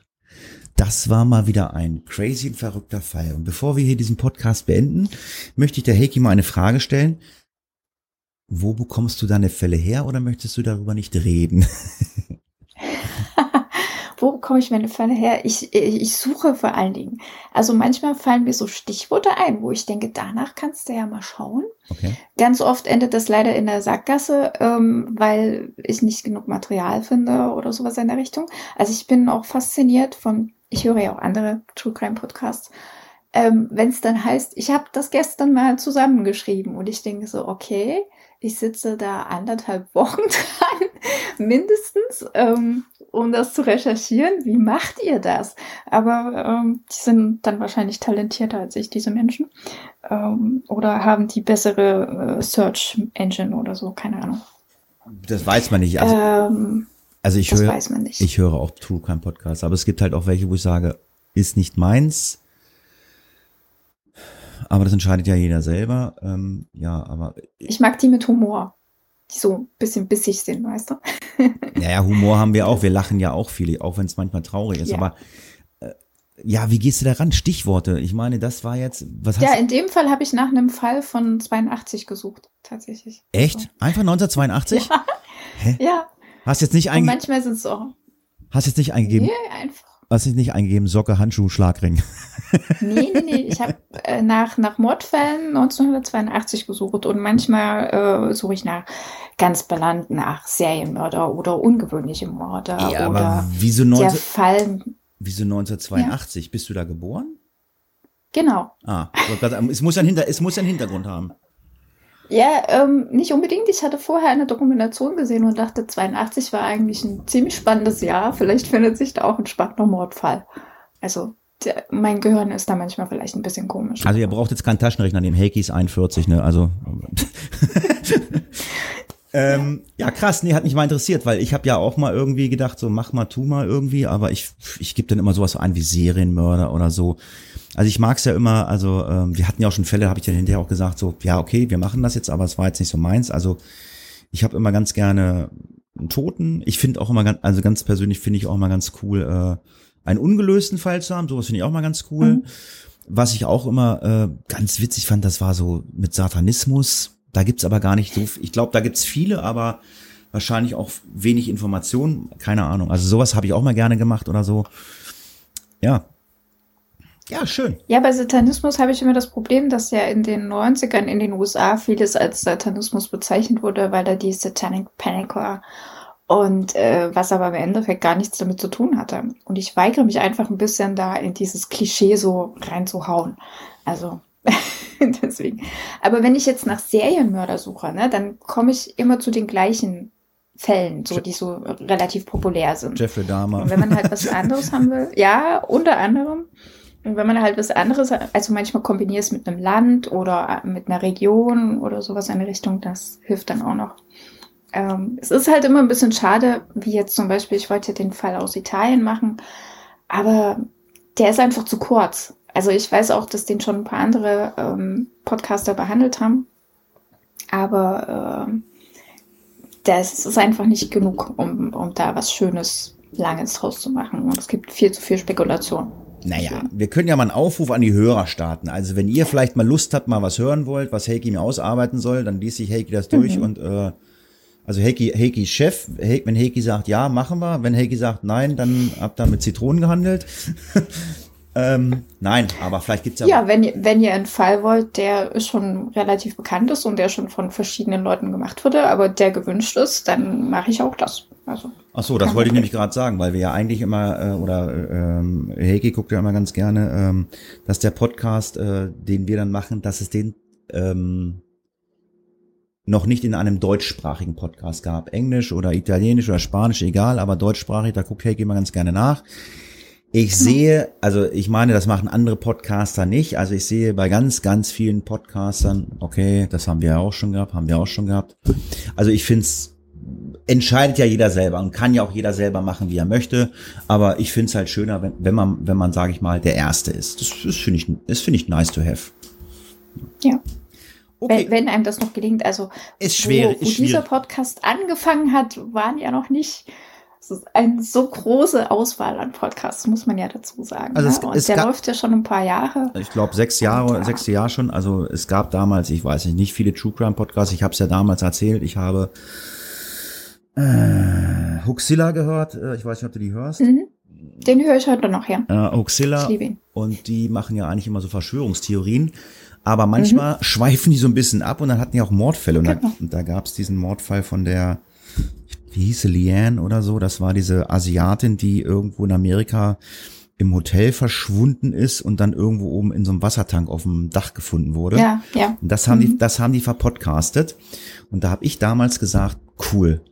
Das war mal wieder ein crazy und verrückter Fall. Und bevor wir hier diesen Podcast beenden, möchte ich der Heiki mal eine Frage stellen. Wo bekommst du deine Fälle her oder möchtest du darüber nicht reden? Wo bekomme ich meine Fälle her? Ich, ich suche vor allen Dingen. Also manchmal fallen mir so Stichworte ein, wo ich denke, danach kannst du ja mal schauen. Okay. Ganz oft endet das leider in der Sackgasse, ähm, weil ich nicht genug Material finde oder sowas in der Richtung. Also ich bin auch fasziniert von ich höre ja auch andere True Crime Podcasts, ähm, wenn es dann heißt, ich habe das gestern mal zusammengeschrieben und ich denke so, okay, ich sitze da anderthalb Wochen dran, mindestens, ähm, um das zu recherchieren. Wie macht ihr das? Aber ähm, die sind dann wahrscheinlich talentierter als ich, diese Menschen. Ähm, oder haben die bessere äh, Search Engine oder so, keine Ahnung. Das weiß man nicht. Also, ähm, also ich das höre, weiß man nicht. ich höre auch True Crime Podcasts, aber es gibt halt auch welche, wo ich sage, ist nicht meins. Aber das entscheidet ja jeder selber. Ähm, ja, aber ich mag die mit Humor, die so ein bisschen bissig sind, weißt du? Naja, Humor haben wir auch. Wir lachen ja auch viele, auch wenn es manchmal traurig ist. Ja. Aber äh, ja, wie gehst du daran? Stichworte. Ich meine, das war jetzt. Was ja, in dem Fall habe ich nach einem Fall von 82 gesucht, tatsächlich. Echt? Einfach 1982? Ja. Hä? Ja. Hast jetzt nicht eingegeben. Manchmal sind es auch. Hast jetzt nicht eingegeben? Nee, einfach. Hast jetzt nicht eingegeben, Socke, Handschuh, Schlagring. Nee, nee, nee. Ich habe äh, nach, nach Mordfällen 1982 gesucht und manchmal äh, suche ich nach ganz benannt nach Serienmörder oder ungewöhnliche Mörder. Ja, oder aber wieso, 19, der Fall, wieso 1982? Ja. Bist du da geboren? Genau. Ah, es muss, ein Hinter, es muss einen Hintergrund haben. Ja, ähm, nicht unbedingt. Ich hatte vorher eine Dokumentation gesehen und dachte, 82 war eigentlich ein ziemlich spannendes Jahr. Vielleicht findet sich da auch ein spannender Mordfall. Also der, mein Gehirn ist da manchmal vielleicht ein bisschen komisch. Also ihr braucht jetzt keinen Taschenrechner, dem Heikis 41, ne? Also Ähm, ja, krass, nee, hat mich mal interessiert, weil ich habe ja auch mal irgendwie gedacht, so mach mal, tu mal irgendwie, aber ich, ich gebe dann immer sowas ein wie Serienmörder oder so. Also ich mag's ja immer, also ähm, wir hatten ja auch schon Fälle, habe ich dann hinterher auch gesagt, so, ja, okay, wir machen das jetzt, aber es war jetzt nicht so meins. Also ich habe immer ganz gerne einen Toten. Ich finde auch immer ganz, also ganz persönlich finde ich auch immer ganz cool, äh, einen ungelösten Fall zu haben. Sowas finde ich auch mal ganz cool. Mhm. Was ich auch immer äh, ganz witzig fand, das war so mit Satanismus da gibt's aber gar nicht so, ich glaube, da gibt's viele, aber wahrscheinlich auch wenig Informationen, keine Ahnung. Also sowas habe ich auch mal gerne gemacht oder so. Ja. Ja, schön. Ja, bei Satanismus habe ich immer das Problem, dass ja in den 90ern in den USA vieles als Satanismus bezeichnet wurde, weil da die Satanic Panic war. Und äh, was aber im Endeffekt gar nichts damit zu tun hatte. Und ich weigere mich einfach ein bisschen da in dieses Klischee so reinzuhauen. Also Deswegen. Aber wenn ich jetzt nach Serienmörder suche, ne, dann komme ich immer zu den gleichen Fällen, so die so relativ populär sind. Jeffrey Dahmer. Und wenn man halt was anderes haben will, ja, unter anderem. Und wenn man halt was anderes, also manchmal kombiniert es mit einem Land oder mit einer Region oder sowas in der Richtung, das hilft dann auch noch. Ähm, es ist halt immer ein bisschen schade, wie jetzt zum Beispiel, ich wollte den Fall aus Italien machen, aber der ist einfach zu kurz. Also ich weiß auch, dass den schon ein paar andere ähm, Podcaster behandelt haben. Aber äh, das ist einfach nicht genug, um, um da was Schönes, Langes draus zu machen. Und es gibt viel zu viel Spekulation. Naja, wir können ja mal einen Aufruf an die Hörer starten. Also wenn ihr vielleicht mal Lust habt, mal was hören wollt, was Heiki mir ausarbeiten soll, dann liest sich Heiki das durch mhm. und äh, also Heiki, Heiki Chef, wenn Heiki sagt, ja, machen wir. Wenn Heiki sagt, nein, dann habt ihr mit Zitronen gehandelt. Ähm, nein, aber vielleicht gibt's ja. Ja, wenn, ihr, wenn ihr einen Fall wollt, der schon relativ bekannt ist und der schon von verschiedenen Leuten gemacht wurde, aber der gewünscht ist, dann mache ich auch das. Also, Ach so, das wollte ich nämlich gerade sagen, weil wir ja eigentlich immer, äh, oder ähm, Heike guckt ja immer ganz gerne, ähm, dass der Podcast, äh, den wir dann machen, dass es den ähm, noch nicht in einem deutschsprachigen Podcast gab. Englisch oder Italienisch oder Spanisch, egal, aber deutschsprachig, da guckt Heike immer ganz gerne nach. Ich sehe, also ich meine, das machen andere Podcaster nicht. Also ich sehe bei ganz, ganz vielen Podcastern, okay, das haben wir ja auch schon gehabt, haben wir auch schon gehabt. Also ich finde es, entscheidet ja jeder selber und kann ja auch jeder selber machen, wie er möchte. Aber ich finde es halt schöner, wenn, wenn man, wenn man, sage ich mal, der Erste ist. Das, das finde ich, das finde ich nice to have. Ja. Okay. Wenn, wenn einem das noch gelingt, also ist schwer, wo, wo ist dieser Podcast angefangen hat, waren ja noch nicht es ist eine so große Auswahl an Podcasts, muss man ja dazu sagen. Also es, ne? Und es der gab, läuft ja schon ein paar Jahre. Ich glaube sechs Jahre, sechs Jahre schon. Also es gab damals, ich weiß nicht, nicht viele True Crime Podcasts. Ich habe es ja damals erzählt. Ich habe äh, Huxilla gehört. Äh, ich weiß nicht, ob du die hörst. Mhm. Den höre ich heute noch, ja. Äh, Huxilla. Und die machen ja eigentlich immer so Verschwörungstheorien. Aber manchmal mhm. schweifen die so ein bisschen ab und dann hatten die auch Mordfälle. Und, genau. da, und da gab es diesen Mordfall von der wie hieß sie, Leanne oder so, das war diese Asiatin, die irgendwo in Amerika im Hotel verschwunden ist und dann irgendwo oben in so einem Wassertank auf dem Dach gefunden wurde. Ja, ja. Und das haben mhm. die, das haben die verpodcastet. Und da habe ich damals gesagt, cool,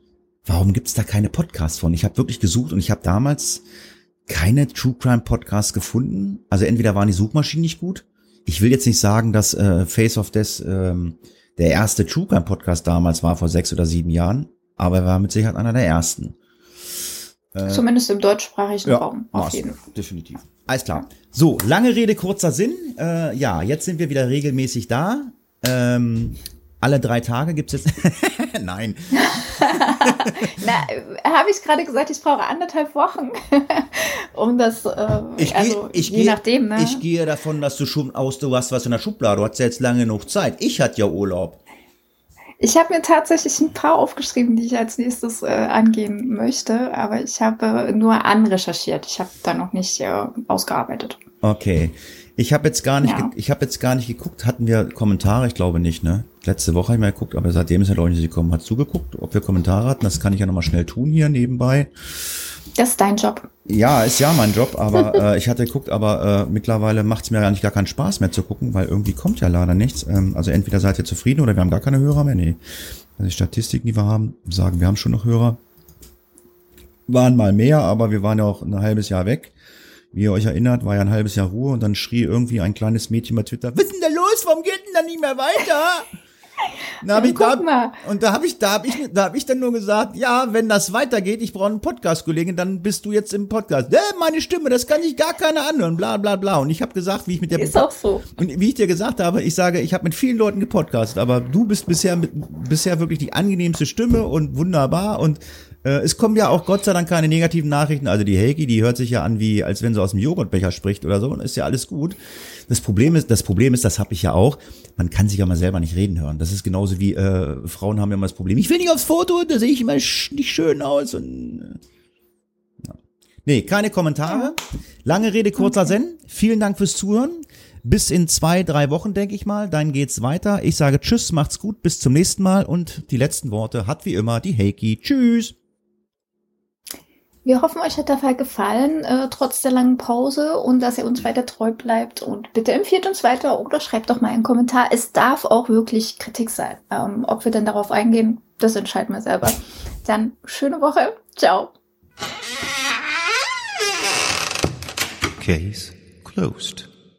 warum gibt's da keine Podcasts von? Ich habe wirklich gesucht und ich habe damals keine True Crime Podcasts gefunden. Also entweder waren die Suchmaschinen nicht gut. Ich will jetzt nicht sagen, dass äh, Face of Death ähm, der erste True Crime Podcast damals war vor sechs oder sieben Jahren aber er war mit Sicherheit einer der ersten. Äh, Zumindest im deutschsprachigen ja, Raum, auf jeden Fall. Definitiv. Alles klar. So, lange Rede, kurzer Sinn. Äh, ja, jetzt sind wir wieder regelmäßig da. Ähm, alle drei Tage gibt's jetzt. Nein. Na, habe ich gerade gesagt, ich brauche anderthalb Wochen, um das. Äh, ich also, ich je gehe, nachdem. Ne? Ich gehe davon, dass du schon aus, du hast was in der Schublade. Du hast ja jetzt lange genug Zeit. Ich hatte ja Urlaub. Ich habe mir tatsächlich ein paar aufgeschrieben, die ich als nächstes äh, angehen möchte, aber ich habe nur anrecherchiert. Ich habe da noch nicht äh, ausgearbeitet. Okay. Ich habe jetzt gar nicht, ja. ich habe jetzt gar nicht geguckt. Hatten wir Kommentare? Ich glaube nicht, ne? Letzte Woche habe ich mal geguckt, aber seitdem ist ja glaube ich nicht gekommen. Hast du geguckt, ob wir Kommentare hatten? Das kann ich ja nochmal schnell tun hier nebenbei. Das ist dein Job. Ja, ist ja mein Job, aber äh, ich hatte geguckt, aber äh, mittlerweile macht es mir eigentlich gar keinen Spaß mehr zu gucken, weil irgendwie kommt ja leider nichts. Ähm, also entweder seid ihr zufrieden oder wir haben gar keine Hörer mehr. Nee. Also die Statistiken, die wir haben, sagen, wir haben schon noch Hörer. Waren mal mehr, aber wir waren ja auch ein halbes Jahr weg. Wie ihr euch erinnert, war ja ein halbes Jahr Ruhe und dann schrie irgendwie ein kleines Mädchen bei Twitter, was ist denn da los? Warum geht denn da nicht mehr weiter? Da hab ich, guck da, mal. und da habe ich, da habe ich, da habe ich dann nur gesagt, ja, wenn das weitergeht, ich brauche einen Podcast-Kollegen, dann bist du jetzt im Podcast. Äh, meine Stimme, das kann sich gar keiner anhören, bla bla bla. Und ich habe gesagt, wie ich mit der Ist auch so. und wie ich dir gesagt habe, ich sage, ich habe mit vielen Leuten gepodcastet, aber du bist bisher mit, bisher wirklich die angenehmste Stimme und wunderbar und äh, es kommen ja auch Gott sei Dank keine negativen Nachrichten. Also die Heiki, die hört sich ja an wie, als wenn sie aus dem Joghurtbecher spricht oder so. Und ist ja alles gut. Das Problem ist, das Problem ist, das habe ich ja auch. Man kann sich ja mal selber nicht reden hören. Das ist genauso wie äh, Frauen haben ja immer das Problem. Ich will nicht aufs Foto, da sehe ich immer nicht schön aus und äh, ja. Nee, keine Kommentare. Lange Rede, kurzer Sinn. Vielen Dank fürs Zuhören. Bis in zwei, drei Wochen, denke ich mal. Dann geht's weiter. Ich sage Tschüss, macht's gut, bis zum nächsten Mal. Und die letzten Worte hat wie immer die Heiki. Tschüss. Wir hoffen, euch hat der Fall gefallen, äh, trotz der langen Pause und dass ihr uns weiter treu bleibt. Und bitte empfiehlt uns weiter oder schreibt doch mal einen Kommentar. Es darf auch wirklich Kritik sein. Ähm, ob wir dann darauf eingehen, das entscheiden wir selber. Dann schöne Woche. Ciao. Case closed.